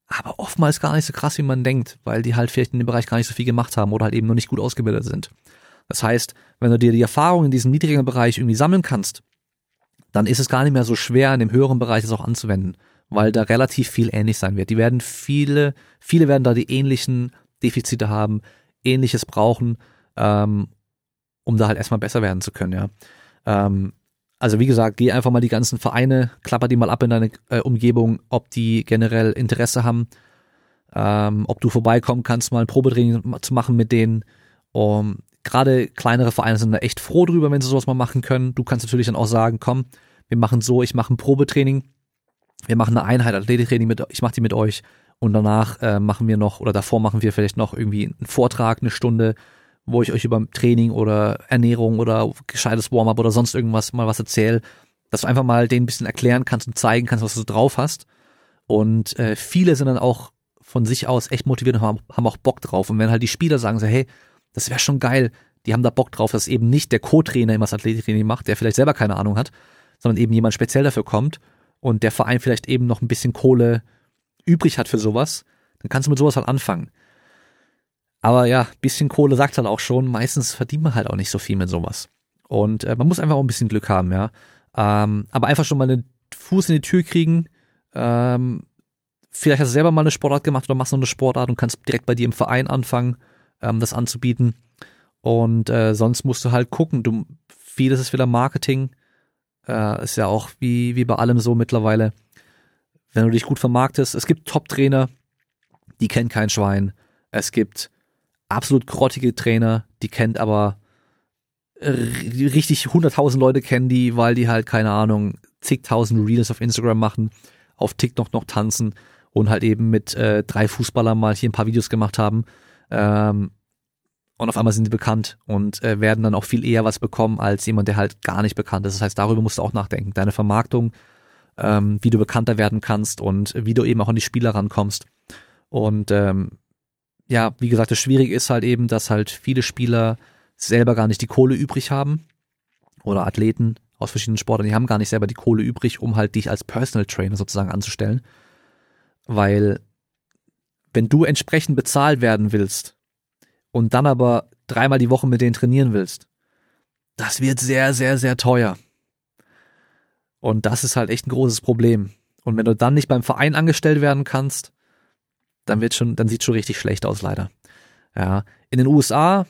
aber oftmals gar nicht so krass, wie man denkt, weil die halt vielleicht in dem Bereich gar nicht so viel gemacht haben oder halt eben noch nicht gut ausgebildet sind. Das heißt, wenn du dir die Erfahrung in diesem niedrigeren Bereich irgendwie sammeln kannst, dann ist es gar nicht mehr so schwer, in dem höheren Bereich das auch anzuwenden weil da relativ viel ähnlich sein wird. Die werden viele, viele werden da die ähnlichen Defizite haben, ähnliches brauchen, ähm, um da halt erstmal besser werden zu können, ja. Ähm, also wie gesagt, geh einfach mal die ganzen Vereine, klapper die mal ab in deine äh, Umgebung, ob die generell Interesse haben, ähm, ob du vorbeikommen kannst, mal ein Probetraining zu machen mit denen. Um, Gerade kleinere Vereine sind da echt froh drüber, wenn sie sowas mal machen können. Du kannst natürlich dann auch sagen, komm, wir machen so, ich mache ein Probetraining wir machen eine Einheit Athletiktraining mit, ich mache die mit euch und danach äh, machen wir noch oder davor machen wir vielleicht noch irgendwie einen Vortrag, eine Stunde, wo ich euch über Training oder Ernährung oder gescheites Warm-up oder sonst irgendwas mal was erzähle, dass du einfach mal denen ein bisschen erklären kannst und zeigen kannst, was du drauf hast. Und äh, viele sind dann auch von sich aus echt motiviert und haben, haben auch Bock drauf. Und wenn halt die Spieler sagen so, hey, das wäre schon geil, die haben da Bock drauf, dass eben nicht der Co-Trainer immer das Athletiktraining macht, der vielleicht selber keine Ahnung hat, sondern eben jemand speziell dafür kommt und der Verein vielleicht eben noch ein bisschen Kohle übrig hat für sowas, dann kannst du mit sowas halt anfangen. Aber ja, bisschen Kohle sagt halt auch schon, meistens verdient man halt auch nicht so viel mit sowas. Und äh, man muss einfach auch ein bisschen Glück haben, ja. Ähm, aber einfach schon mal einen Fuß in die Tür kriegen. Ähm, vielleicht hast du selber mal eine Sportart gemacht oder machst noch eine Sportart und kannst direkt bei dir im Verein anfangen, ähm, das anzubieten. Und äh, sonst musst du halt gucken. Du, vieles ist wieder Marketing. Äh, ist ja auch wie, wie bei allem so mittlerweile. Wenn du dich gut vermarktest, es gibt Top-Trainer, die kennen kein Schwein. Es gibt absolut grottige Trainer, die kennt aber richtig 100.000 Leute kennen die, weil die halt, keine Ahnung, zigtausend Reels auf Instagram machen, auf TikTok noch tanzen und halt eben mit äh, drei Fußballern mal hier ein paar Videos gemacht haben. Ähm, und auf einmal sind die bekannt und äh, werden dann auch viel eher was bekommen als jemand, der halt gar nicht bekannt ist. Das heißt, darüber musst du auch nachdenken. Deine Vermarktung, ähm, wie du bekannter werden kannst und wie du eben auch an die Spieler rankommst. Und ähm, ja, wie gesagt, das Schwierige ist halt eben, dass halt viele Spieler selber gar nicht die Kohle übrig haben oder Athleten aus verschiedenen Sportarten, die haben gar nicht selber die Kohle übrig, um halt dich als Personal Trainer sozusagen anzustellen. Weil wenn du entsprechend bezahlt werden willst und dann aber dreimal die Woche mit denen trainieren willst, das wird sehr, sehr, sehr teuer. Und das ist halt echt ein großes Problem. Und wenn du dann nicht beim Verein angestellt werden kannst, dann wird schon, dann sieht schon richtig schlecht aus, leider. Ja. In den USA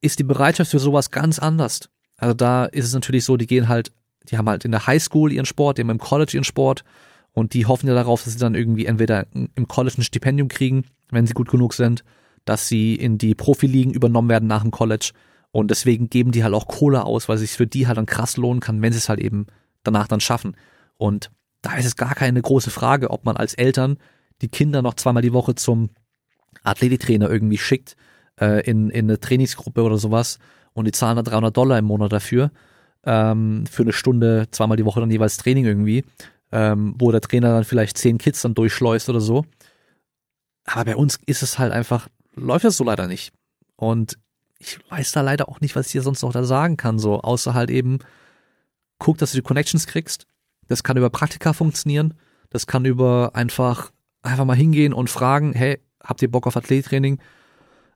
ist die Bereitschaft für sowas ganz anders. Also da ist es natürlich so, die gehen halt, die haben halt in der Highschool ihren Sport, die haben im College ihren Sport und die hoffen ja darauf, dass sie dann irgendwie entweder im College ein Stipendium kriegen, wenn sie gut genug sind, dass sie in die Profiligen übernommen werden nach dem College und deswegen geben die halt auch Kohle aus, weil es sich für die halt dann krass lohnen kann, wenn sie es halt eben danach dann schaffen. Und da ist es gar keine große Frage, ob man als Eltern die Kinder noch zweimal die Woche zum Athletiktrainer irgendwie schickt, äh, in, in eine Trainingsgruppe oder sowas und die zahlen da 300 Dollar im Monat dafür, ähm, für eine Stunde, zweimal die Woche dann jeweils Training irgendwie, ähm, wo der Trainer dann vielleicht zehn Kids dann durchschleust oder so. Aber bei uns ist es halt einfach, läuft das so leider nicht. Und ich weiß da leider auch nicht, was ich dir sonst noch da sagen kann, so, außer halt eben, guck, dass du die Connections kriegst. Das kann über Praktika funktionieren. Das kann über einfach, einfach mal hingehen und fragen, hey, habt ihr Bock auf Athlettraining?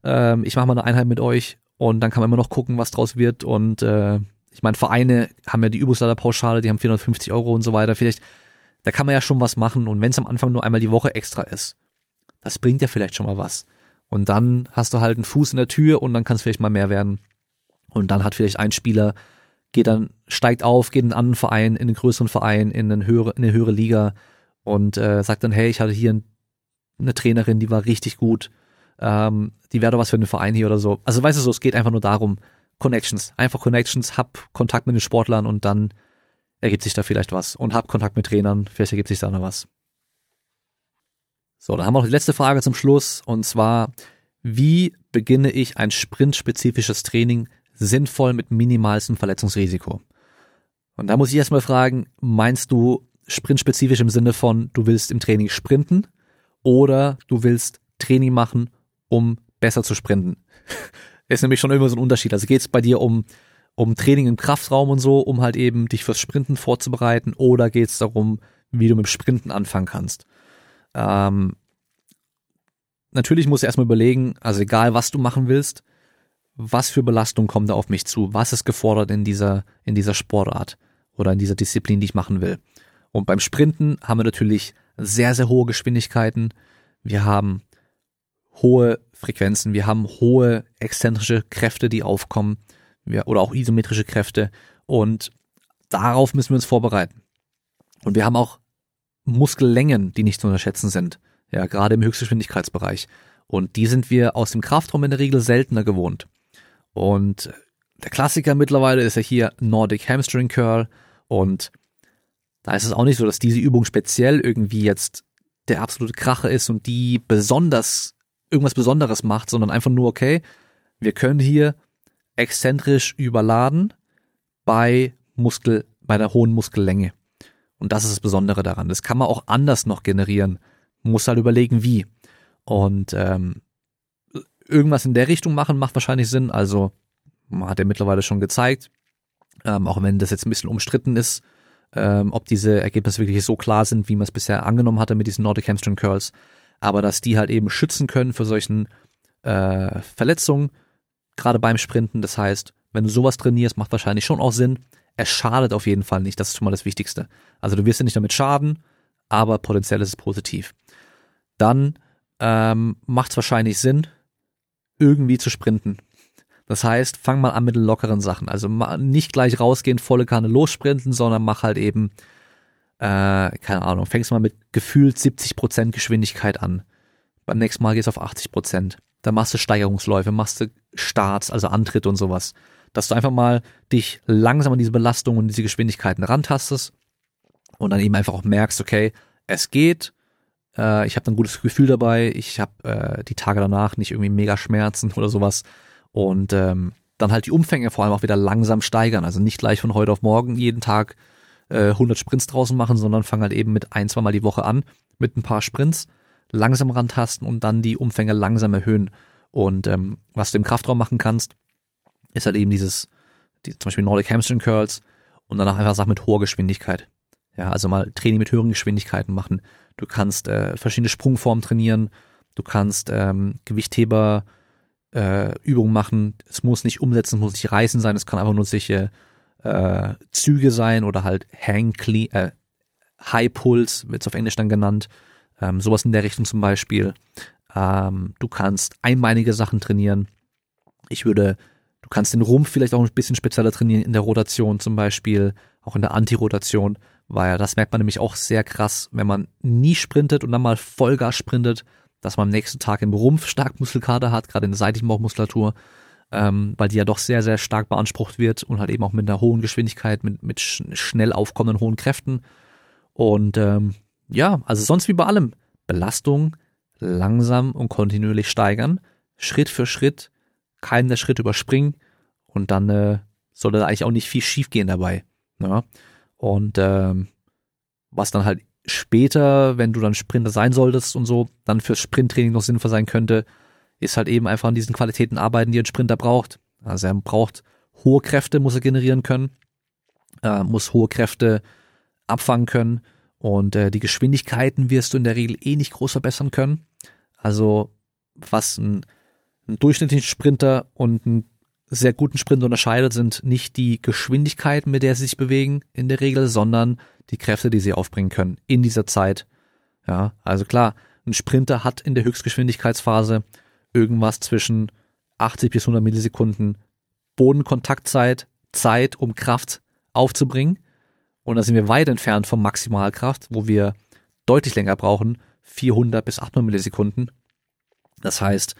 ähm, ich mache mal eine Einheit mit euch und dann kann man immer noch gucken, was draus wird. Und äh, ich meine, Vereine haben ja die Übungsleiterpauschale, die haben 450 Euro und so weiter. Vielleicht, da kann man ja schon was machen. Und wenn es am Anfang nur einmal die Woche extra ist, das bringt ja vielleicht schon mal was. Und dann hast du halt einen Fuß in der Tür und dann kann es vielleicht mal mehr werden. Und dann hat vielleicht ein Spieler, geht dann, steigt auf, geht in einen anderen Verein, in einen größeren Verein, in eine höhere, in eine höhere Liga und äh, sagt dann, hey, ich hatte hier eine Trainerin, die war richtig gut ähm, die wäre doch was für einen Verein hier oder so. Also weißt du so, es geht einfach nur darum, Connections. Einfach Connections, hab Kontakt mit den Sportlern und dann ergibt sich da vielleicht was. Und hab Kontakt mit Trainern, vielleicht ergibt sich da noch was. So, dann haben wir noch die letzte Frage zum Schluss und zwar, wie beginne ich ein sprintspezifisches Training sinnvoll mit minimalstem Verletzungsrisiko? Und da muss ich erstmal fragen, meinst du sprintspezifisch im Sinne von, du willst im Training sprinten oder du willst Training machen, um besser zu sprinten. ist nämlich schon immer so ein Unterschied. Also geht es bei dir um, um Training im Kraftraum und so, um halt eben dich fürs Sprinten vorzubereiten, oder geht es darum, wie du mit Sprinten anfangen kannst? Ähm, natürlich musst du erstmal überlegen, also egal was du machen willst, was für Belastung kommt da auf mich zu? Was ist gefordert in dieser, in dieser Sportart oder in dieser Disziplin, die ich machen will? Und beim Sprinten haben wir natürlich sehr, sehr hohe Geschwindigkeiten. Wir haben hohe Frequenzen, wir haben hohe exzentrische Kräfte, die aufkommen, wir, oder auch isometrische Kräfte und darauf müssen wir uns vorbereiten. Und wir haben auch Muskellängen, die nicht zu unterschätzen sind, ja, gerade im Höchstgeschwindigkeitsbereich. Und die sind wir aus dem Kraftraum in der Regel seltener gewohnt. Und der Klassiker mittlerweile ist ja hier Nordic Hamstring Curl und da ist es auch nicht so, dass diese Übung speziell irgendwie jetzt der absolute Kracher ist und die besonders irgendwas Besonderes macht, sondern einfach nur, okay, wir können hier exzentrisch überladen bei Muskel bei der hohen Muskellänge. Und das ist das Besondere daran. Das kann man auch anders noch generieren. Muss halt überlegen, wie. Und ähm, irgendwas in der Richtung machen macht wahrscheinlich Sinn. Also man hat ja mittlerweile schon gezeigt, ähm, auch wenn das jetzt ein bisschen umstritten ist, ähm, ob diese Ergebnisse wirklich so klar sind, wie man es bisher angenommen hatte mit diesen Nordic Hamstring Curls, aber dass die halt eben schützen können für solchen äh, Verletzungen, gerade beim Sprinten. Das heißt, wenn du sowas trainierst, macht wahrscheinlich schon auch Sinn. Es schadet auf jeden Fall nicht, das ist schon mal das Wichtigste. Also du wirst ja nicht damit schaden, aber potenziell ist es positiv. Dann ähm, macht es wahrscheinlich Sinn, irgendwie zu sprinten. Das heißt, fang mal an mit lockeren Sachen. Also nicht gleich rausgehen, volle Kanne lossprinten, sondern mach halt eben, äh, keine Ahnung, fängst mal mit gefühlt 70% Geschwindigkeit an. Beim nächsten Mal gehst du auf 80%. Dann machst du Steigerungsläufe, machst du Starts, also Antritt und sowas. Dass du einfach mal dich langsam an diese Belastung und diese Geschwindigkeiten rantastest und dann eben einfach auch merkst, okay, es geht, äh, ich habe ein gutes Gefühl dabei, ich habe äh, die Tage danach nicht irgendwie mega Schmerzen oder sowas und ähm, dann halt die Umfänge vor allem auch wieder langsam steigern. Also nicht gleich von heute auf morgen jeden Tag äh, 100 Sprints draußen machen, sondern fang halt eben mit ein, zwei Mal die Woche an, mit ein paar Sprints, langsam rantasten und dann die Umfänge langsam erhöhen. Und ähm, was du im Kraftraum machen kannst, ist halt eben dieses, die, zum Beispiel Nordic Hamstring Curls und danach einfach Sachen mit hoher Geschwindigkeit. Ja, also mal Training mit höheren Geschwindigkeiten machen. Du kannst äh, verschiedene Sprungformen trainieren. Du kannst ähm, Gewichtheber äh, Übungen machen. Es muss nicht umsetzen, es muss nicht reißen sein. Es kann einfach nur solche äh, Züge sein oder halt Hang Clean, äh, High Pulse wird es auf Englisch dann genannt. Ähm, sowas in der Richtung zum Beispiel. Ähm, du kannst einbeinige Sachen trainieren. Ich würde, du kannst den Rumpf vielleicht auch ein bisschen spezieller trainieren in der Rotation zum Beispiel, auch in der Antirotation, weil das merkt man nämlich auch sehr krass, wenn man nie sprintet und dann mal Vollgas sprintet, dass man am nächsten Tag im Rumpf stark Muskelkater hat, gerade in der seitlichen Bauchmuskulatur, ähm, weil die ja doch sehr, sehr stark beansprucht wird und halt eben auch mit einer hohen Geschwindigkeit, mit, mit schnell aufkommenden hohen Kräften. Und ähm, ja, also sonst wie bei allem, Belastung langsam und kontinuierlich steigern, Schritt für Schritt, keinen der Schritte überspringen und dann äh, soll da eigentlich auch nicht viel schiefgehen dabei. Ja? Und ähm, was dann halt später, wenn du dann Sprinter sein solltest und so, dann fürs Sprinttraining noch sinnvoll sein könnte, ist halt eben einfach an diesen Qualitäten arbeiten, die ein Sprinter braucht. Also er braucht hohe Kräfte, muss er generieren können, äh, muss hohe Kräfte abfangen können und äh, die Geschwindigkeiten wirst du in der Regel eh nicht groß verbessern können. Also was ein, ein durchschnittlicher Sprinter und ein sehr guten Sprinter unterscheidet, sind nicht die Geschwindigkeiten, mit der sie sich bewegen in der Regel, sondern die Kräfte, die sie aufbringen können in dieser Zeit. Ja, also klar, ein Sprinter hat in der Höchstgeschwindigkeitsphase irgendwas zwischen 80 bis 100 Millisekunden Bodenkontaktzeit, Zeit, um Kraft aufzubringen. Und da sind wir weit entfernt vom Maximalkraft, wo wir deutlich länger brauchen, 400 bis 800 Millisekunden. Das heißt,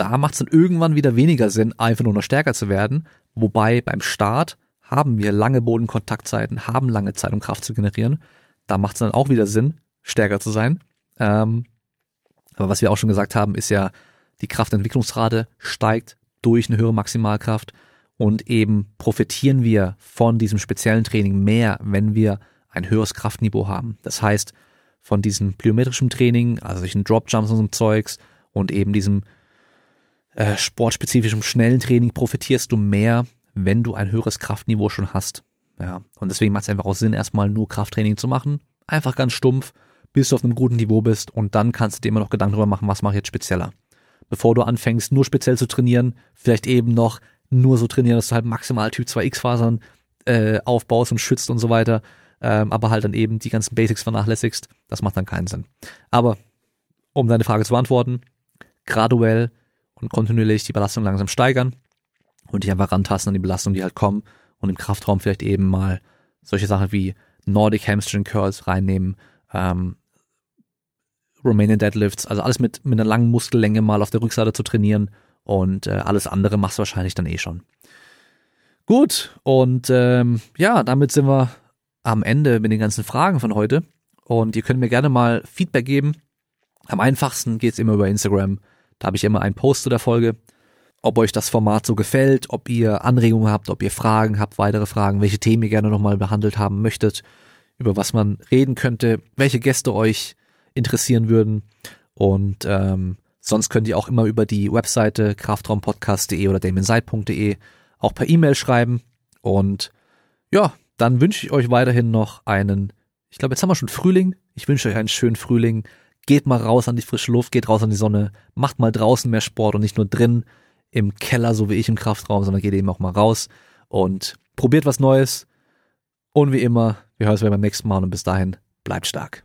da macht es dann irgendwann wieder weniger Sinn, einfach nur noch stärker zu werden. Wobei beim Start haben wir lange Bodenkontaktzeiten, haben lange Zeit, um Kraft zu generieren. Da macht es dann auch wieder Sinn, stärker zu sein. Ähm, aber was wir auch schon gesagt haben, ist ja, die Kraftentwicklungsrate steigt durch eine höhere Maximalkraft und eben profitieren wir von diesem speziellen Training mehr, wenn wir ein höheres Kraftniveau haben. Das heißt, von diesem plyometrischen Training, also solchen Dropjumps und so Zeugs und eben diesem äh, sportspezifischem schnellen Training profitierst du mehr, wenn du ein höheres Kraftniveau schon hast. Ja, und deswegen macht es einfach auch Sinn, erstmal nur Krafttraining zu machen. Einfach ganz stumpf, bis du auf einem guten Niveau bist und dann kannst du dir immer noch Gedanken darüber machen, was mache ich jetzt spezieller. Bevor du anfängst, nur speziell zu trainieren, vielleicht eben noch nur so trainieren, dass du halt maximal Typ 2X-Fasern äh, aufbaust und schützt und so weiter, ähm, aber halt dann eben die ganzen Basics vernachlässigst, das macht dann keinen Sinn. Aber um deine Frage zu beantworten, graduell und kontinuierlich die Belastung langsam steigern und dich einfach rantasten an die Belastung, die halt kommen und im Kraftraum vielleicht eben mal solche Sachen wie Nordic Hamstring Curls reinnehmen, ähm, Romanian Deadlifts, also alles mit, mit einer langen Muskellänge mal auf der Rückseite zu trainieren und äh, alles andere machst du wahrscheinlich dann eh schon. Gut, und ähm, ja, damit sind wir am Ende mit den ganzen Fragen von heute. Und ihr könnt mir gerne mal Feedback geben. Am einfachsten geht's immer über Instagram. Da habe ich immer einen Post zu der Folge. ob euch das Format so gefällt, ob ihr Anregungen habt, ob ihr Fragen habt, weitere Fragen, welche Themen ihr gerne nochmal behandelt haben möchtet, über was man reden könnte, welche Gäste euch interessieren würden. Und ähm, sonst könnt ihr auch immer über die Webseite kraftraumpodcast.de oder damienside.de auch per E-Mail schreiben. Und ja, dann wünsche ich euch weiterhin noch einen, ich glaube, jetzt haben wir schon Frühling. Ich wünsche euch einen schönen Frühling. Geht mal raus an die frische Luft, geht raus an die Sonne, macht mal draußen mehr Sport und nicht nur drin im Keller, so wie ich im Kraftraum, sondern geht eben auch mal raus und probiert was Neues. Und wie immer, wir hören uns beim nächsten Mal und bis dahin, bleibt stark.